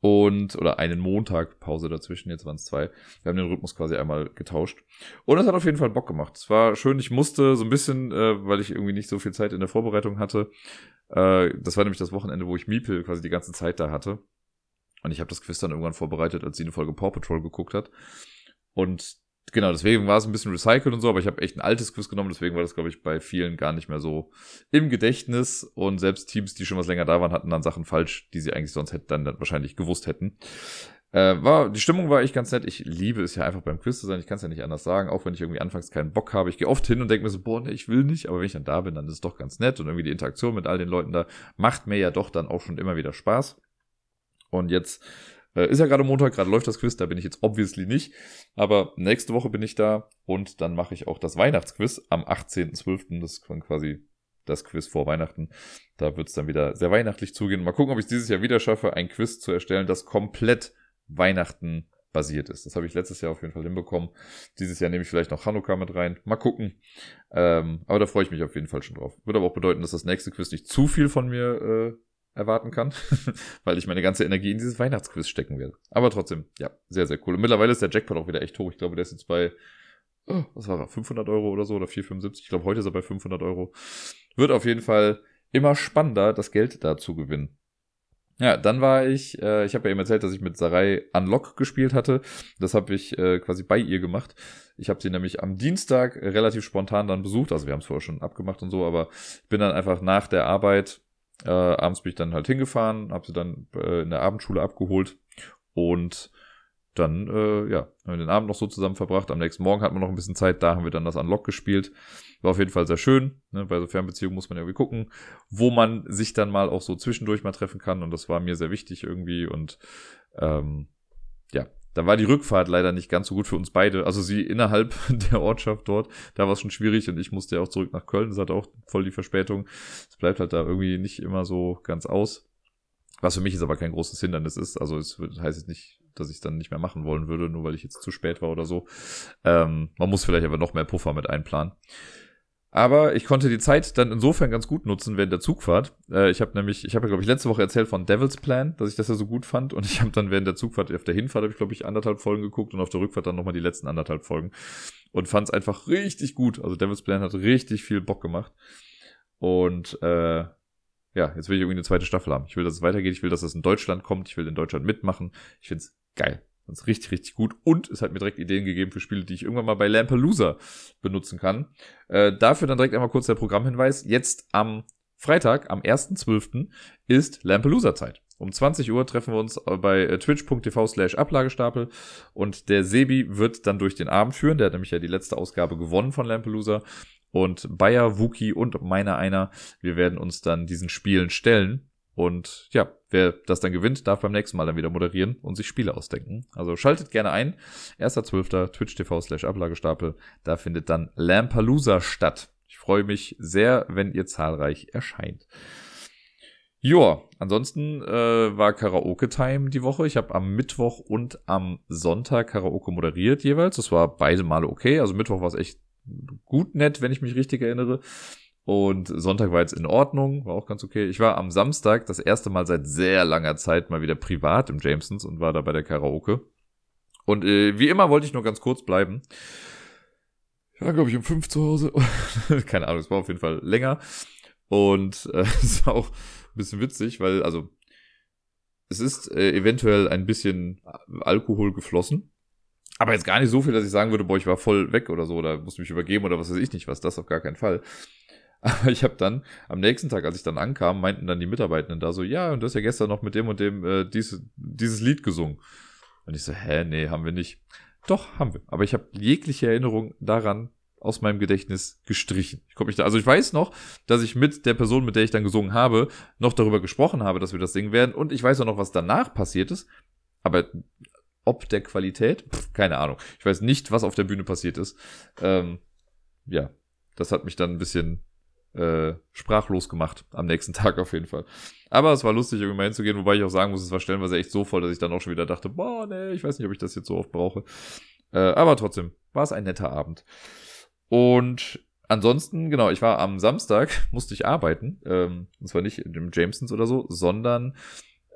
[SPEAKER 1] Und, oder einen Montag Pause dazwischen, jetzt waren es zwei. Wir haben den Rhythmus quasi einmal getauscht. Und es hat auf jeden Fall Bock gemacht. Es war schön, ich musste so ein bisschen, äh, weil ich irgendwie nicht so viel Zeit in der Vorbereitung hatte. Äh, das war nämlich das Wochenende, wo ich Miepel quasi die ganze Zeit da hatte. Und ich habe das Quiz dann irgendwann vorbereitet, als sie eine Folge Paw Patrol geguckt hat. Und genau, deswegen war es ein bisschen recycelt und so, aber ich habe echt ein altes Quiz genommen, deswegen war das, glaube ich, bei vielen gar nicht mehr so im Gedächtnis. Und selbst Teams, die schon was länger da waren, hatten dann Sachen falsch, die sie eigentlich sonst hätten dann wahrscheinlich gewusst hätten. Äh, war, die Stimmung war echt ganz nett. Ich liebe es ja einfach beim Quiz zu sein. Ich kann es ja nicht anders sagen, auch wenn ich irgendwie anfangs keinen Bock habe. Ich gehe oft hin und denke mir so, boah, nee, ich will nicht. Aber wenn ich dann da bin, dann ist es doch ganz nett. Und irgendwie die Interaktion mit all den Leuten da macht mir ja doch dann auch schon immer wieder Spaß. Und jetzt ist ja gerade Montag, gerade läuft das Quiz, da bin ich jetzt obviously nicht. Aber nächste Woche bin ich da und dann mache ich auch das Weihnachtsquiz am 18.12. Das ist quasi das Quiz vor Weihnachten. Da wird es dann wieder sehr weihnachtlich zugehen. Mal gucken, ob ich es dieses Jahr wieder schaffe, ein Quiz zu erstellen, das komplett Weihnachten basiert ist. Das habe ich letztes Jahr auf jeden Fall hinbekommen. Dieses Jahr nehme ich vielleicht noch Hanukkah mit rein. Mal gucken. Ähm, aber da freue ich mich auf jeden Fall schon drauf. Würde aber auch bedeuten, dass das nächste Quiz nicht zu viel von mir äh, erwarten kann, weil ich meine ganze Energie in dieses Weihnachtsquiz stecken werde. Aber trotzdem, ja, sehr, sehr cool. Und mittlerweile ist der Jackpot auch wieder echt hoch. Ich glaube, der ist jetzt bei, oh, was war er, 500 Euro oder so oder 475. Ich glaube, heute ist er bei 500 Euro. Wird auf jeden Fall immer spannender, das Geld da zu gewinnen. Ja, dann war ich, äh, ich habe ja eben erzählt, dass ich mit Sarai Unlock gespielt hatte. Das habe ich äh, quasi bei ihr gemacht. Ich habe sie nämlich am Dienstag relativ spontan dann besucht. Also wir haben es vorher schon abgemacht und so, aber ich bin dann einfach nach der Arbeit äh, abends bin ich dann halt hingefahren, habe sie dann äh, in der Abendschule abgeholt und dann, äh, ja, haben wir den Abend noch so zusammen verbracht. Am nächsten Morgen hatten wir noch ein bisschen Zeit, da haben wir dann das Unlock gespielt. War auf jeden Fall sehr schön. Ne? Bei so Fernbeziehungen muss man irgendwie gucken, wo man sich dann mal auch so zwischendurch mal treffen kann. Und das war mir sehr wichtig irgendwie. Und ähm, ja, da war die Rückfahrt leider nicht ganz so gut für uns beide. Also sie innerhalb der Ortschaft dort, da war es schon schwierig und ich musste ja auch zurück nach Köln. Das hat auch voll die Verspätung. Es bleibt halt da irgendwie nicht immer so ganz aus. Was für mich ist aber kein großes Hindernis ist. Also es heißt jetzt nicht, dass ich es dann nicht mehr machen wollen würde, nur weil ich jetzt zu spät war oder so. Ähm, man muss vielleicht aber noch mehr Puffer mit einplanen. Aber ich konnte die Zeit dann insofern ganz gut nutzen während der Zugfahrt. Äh, ich habe nämlich, ich habe ja glaube ich letzte Woche erzählt von Devil's Plan, dass ich das ja so gut fand. Und ich habe dann während der Zugfahrt, auf der Hinfahrt habe ich glaube ich anderthalb Folgen geguckt und auf der Rückfahrt dann nochmal die letzten anderthalb Folgen. Und fand es einfach richtig gut. Also Devil's Plan hat richtig viel Bock gemacht. Und äh, ja, jetzt will ich irgendwie eine zweite Staffel haben. Ich will, dass es weitergeht. Ich will, dass es in Deutschland kommt. Ich will in Deutschland mitmachen. Ich find's geil. Das ist richtig, richtig gut. Und es hat mir direkt Ideen gegeben für Spiele, die ich irgendwann mal bei Lampalooza benutzen kann. Äh, dafür dann direkt einmal kurz der Programmhinweis. Jetzt am Freitag, am 1.12. ist Lampalooza-Zeit. Um 20 Uhr treffen wir uns bei äh, twitch.tv slash Ablagestapel und der Sebi wird dann durch den Abend führen. Der hat nämlich ja die letzte Ausgabe gewonnen von Lampalooza. Und Bayer, Wookie und meiner einer, wir werden uns dann diesen Spielen stellen und ja, wer das dann gewinnt, darf beim nächsten Mal dann wieder moderieren und sich Spiele ausdenken. Also schaltet gerne ein. 1.12. Twitch TV slash Ablagestapel. Da findet dann Lampalooza statt. Ich freue mich sehr, wenn ihr zahlreich erscheint. Joa, ansonsten äh, war Karaoke-Time die Woche. Ich habe am Mittwoch und am Sonntag Karaoke moderiert jeweils. Das war beide Male okay. Also Mittwoch war es echt gut nett, wenn ich mich richtig erinnere. Und Sonntag war jetzt in Ordnung, war auch ganz okay. Ich war am Samstag das erste Mal seit sehr langer Zeit mal wieder privat im Jamesons und war da bei der Karaoke. Und äh, wie immer wollte ich nur ganz kurz bleiben. Ich war, glaube ich, um fünf zu Hause. Keine Ahnung, es war auf jeden Fall länger. Und äh, es war auch ein bisschen witzig, weil, also, es ist äh, eventuell ein bisschen Alkohol geflossen. Aber jetzt gar nicht so viel, dass ich sagen würde, boah, ich war voll weg oder so, oder musste mich übergeben oder was weiß ich nicht was. Das auf gar keinen Fall. Aber ich habe dann am nächsten Tag, als ich dann ankam, meinten dann die Mitarbeitenden da so, ja, und du hast ja gestern noch mit dem und dem äh, dies, dieses Lied gesungen. Und ich so, hä, nee, haben wir nicht. Doch, haben wir. Aber ich habe jegliche Erinnerung daran aus meinem Gedächtnis gestrichen. Ich mich da, also ich weiß noch, dass ich mit der Person, mit der ich dann gesungen habe, noch darüber gesprochen habe, dass wir das singen werden. Und ich weiß auch noch, was danach passiert ist. Aber ob der Qualität, Pff, keine Ahnung. Ich weiß nicht, was auf der Bühne passiert ist. Ähm, ja, das hat mich dann ein bisschen äh, sprachlos gemacht. Am nächsten Tag auf jeden Fall. Aber es war lustig, irgendwie mal hinzugehen, wobei ich auch sagen muss, es war stellenweise echt so voll, dass ich dann auch schon wieder dachte, boah, nee, ich weiß nicht, ob ich das jetzt so oft brauche. Äh, aber trotzdem, war es ein netter Abend. Und ansonsten, genau, ich war am Samstag, musste ich arbeiten. Ähm, und zwar nicht dem Jamesons oder so, sondern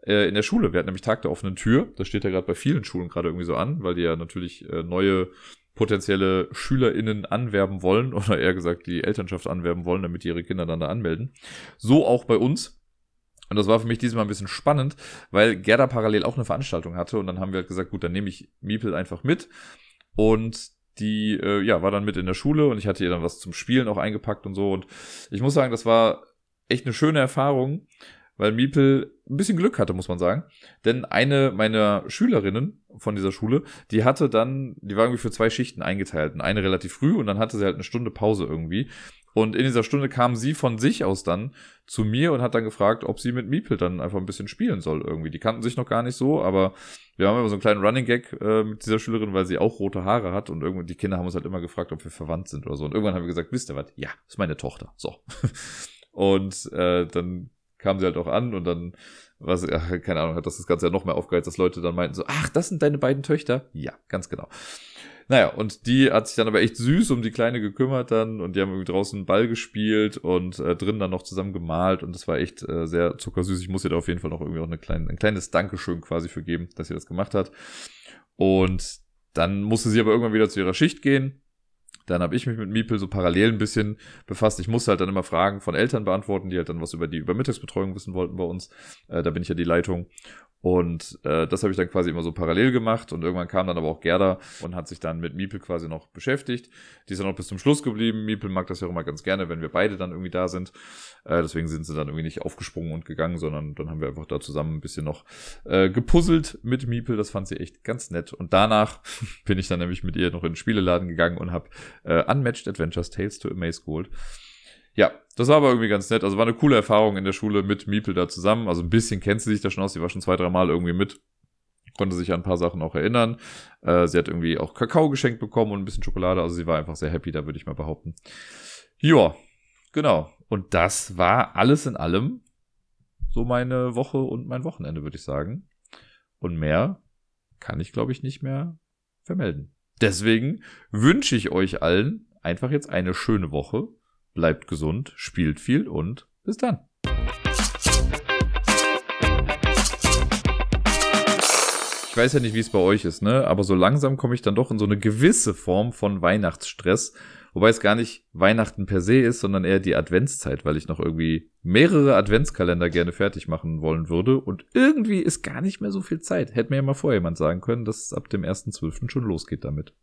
[SPEAKER 1] äh, in der Schule. Wir hatten nämlich Tag der offenen Tür. Das steht ja gerade bei vielen Schulen gerade irgendwie so an, weil die ja natürlich äh, neue potenzielle SchülerInnen anwerben wollen oder eher gesagt die Elternschaft anwerben wollen, damit die ihre Kinder dann da anmelden. So auch bei uns. Und das war für mich diesmal ein bisschen spannend, weil Gerda parallel auch eine Veranstaltung hatte und dann haben wir halt gesagt, gut, dann nehme ich Miepel einfach mit und die äh, ja war dann mit in der Schule und ich hatte ihr dann was zum Spielen auch eingepackt und so und ich muss sagen, das war echt eine schöne Erfahrung, weil Miepel ein bisschen Glück hatte, muss man sagen. Denn eine meiner Schülerinnen von dieser Schule, die hatte dann, die war irgendwie für zwei Schichten eingeteilt. Eine relativ früh und dann hatte sie halt eine Stunde Pause irgendwie. Und in dieser Stunde kam sie von sich aus dann zu mir und hat dann gefragt, ob sie mit Miepel dann einfach ein bisschen spielen soll irgendwie. Die kannten sich noch gar nicht so, aber wir haben immer so einen kleinen Running Gag äh, mit dieser Schülerin, weil sie auch rote Haare hat und irgendwie die Kinder haben uns halt immer gefragt, ob wir verwandt sind oder so. Und irgendwann haben wir gesagt, wisst ihr was? Ja, ist meine Tochter. So. und äh, dann kam sie halt auch an und dann, was, ach, keine Ahnung, hat das das Ganze ja noch mehr aufgeheizt, dass Leute dann meinten so, ach, das sind deine beiden Töchter? Ja, ganz genau. Naja, und die hat sich dann aber echt süß um die Kleine gekümmert dann und die haben irgendwie draußen Ball gespielt und äh, drin dann noch zusammen gemalt und das war echt äh, sehr zuckersüß. Ich muss ihr da auf jeden Fall noch irgendwie auch eine kleine, ein kleines Dankeschön quasi für geben, dass sie das gemacht hat. Und dann musste sie aber irgendwann wieder zu ihrer Schicht gehen dann habe ich mich mit Miepel so parallel ein bisschen befasst. Ich musste halt dann immer Fragen von Eltern beantworten, die halt dann was über die Übermittagsbetreuung wissen wollten bei uns. Äh, da bin ich ja die Leitung. Und äh, das habe ich dann quasi immer so parallel gemacht und irgendwann kam dann aber auch Gerda und hat sich dann mit Miepel quasi noch beschäftigt. Die ist dann noch bis zum Schluss geblieben. Miepel mag das ja auch immer ganz gerne, wenn wir beide dann irgendwie da sind. Äh, deswegen sind sie dann irgendwie nicht aufgesprungen und gegangen, sondern dann haben wir einfach da zusammen ein bisschen noch äh, gepuzzelt mit Miepel. Das fand sie echt ganz nett. Und danach bin ich dann nämlich mit ihr noch in den Spieleladen gegangen und habe äh, Unmatched Adventures Tales to Amaze geholt. Ja, das war aber irgendwie ganz nett. Also war eine coole Erfahrung in der Schule mit Miepel da zusammen. Also ein bisschen kennt sie sich da schon aus. Sie war schon zwei, drei Mal irgendwie mit. Konnte sich an ein paar Sachen auch erinnern. Äh, sie hat irgendwie auch Kakao geschenkt bekommen und ein bisschen Schokolade. Also sie war einfach sehr happy, da würde ich mal behaupten. Ja, genau. Und das war alles in allem so meine Woche und mein Wochenende, würde ich sagen. Und mehr kann ich, glaube ich, nicht mehr vermelden. Deswegen wünsche ich euch allen einfach jetzt eine schöne Woche bleibt gesund, spielt viel und bis dann. Ich weiß ja nicht, wie es bei euch ist, ne? Aber so langsam komme ich dann doch in so eine gewisse Form von Weihnachtsstress. Wobei es gar nicht Weihnachten per se ist, sondern eher die Adventszeit, weil ich noch irgendwie mehrere Adventskalender gerne fertig machen wollen würde. Und irgendwie ist gar nicht mehr so viel Zeit. Hätte mir ja mal vorher jemand sagen können, dass es ab dem 1.12. schon losgeht damit.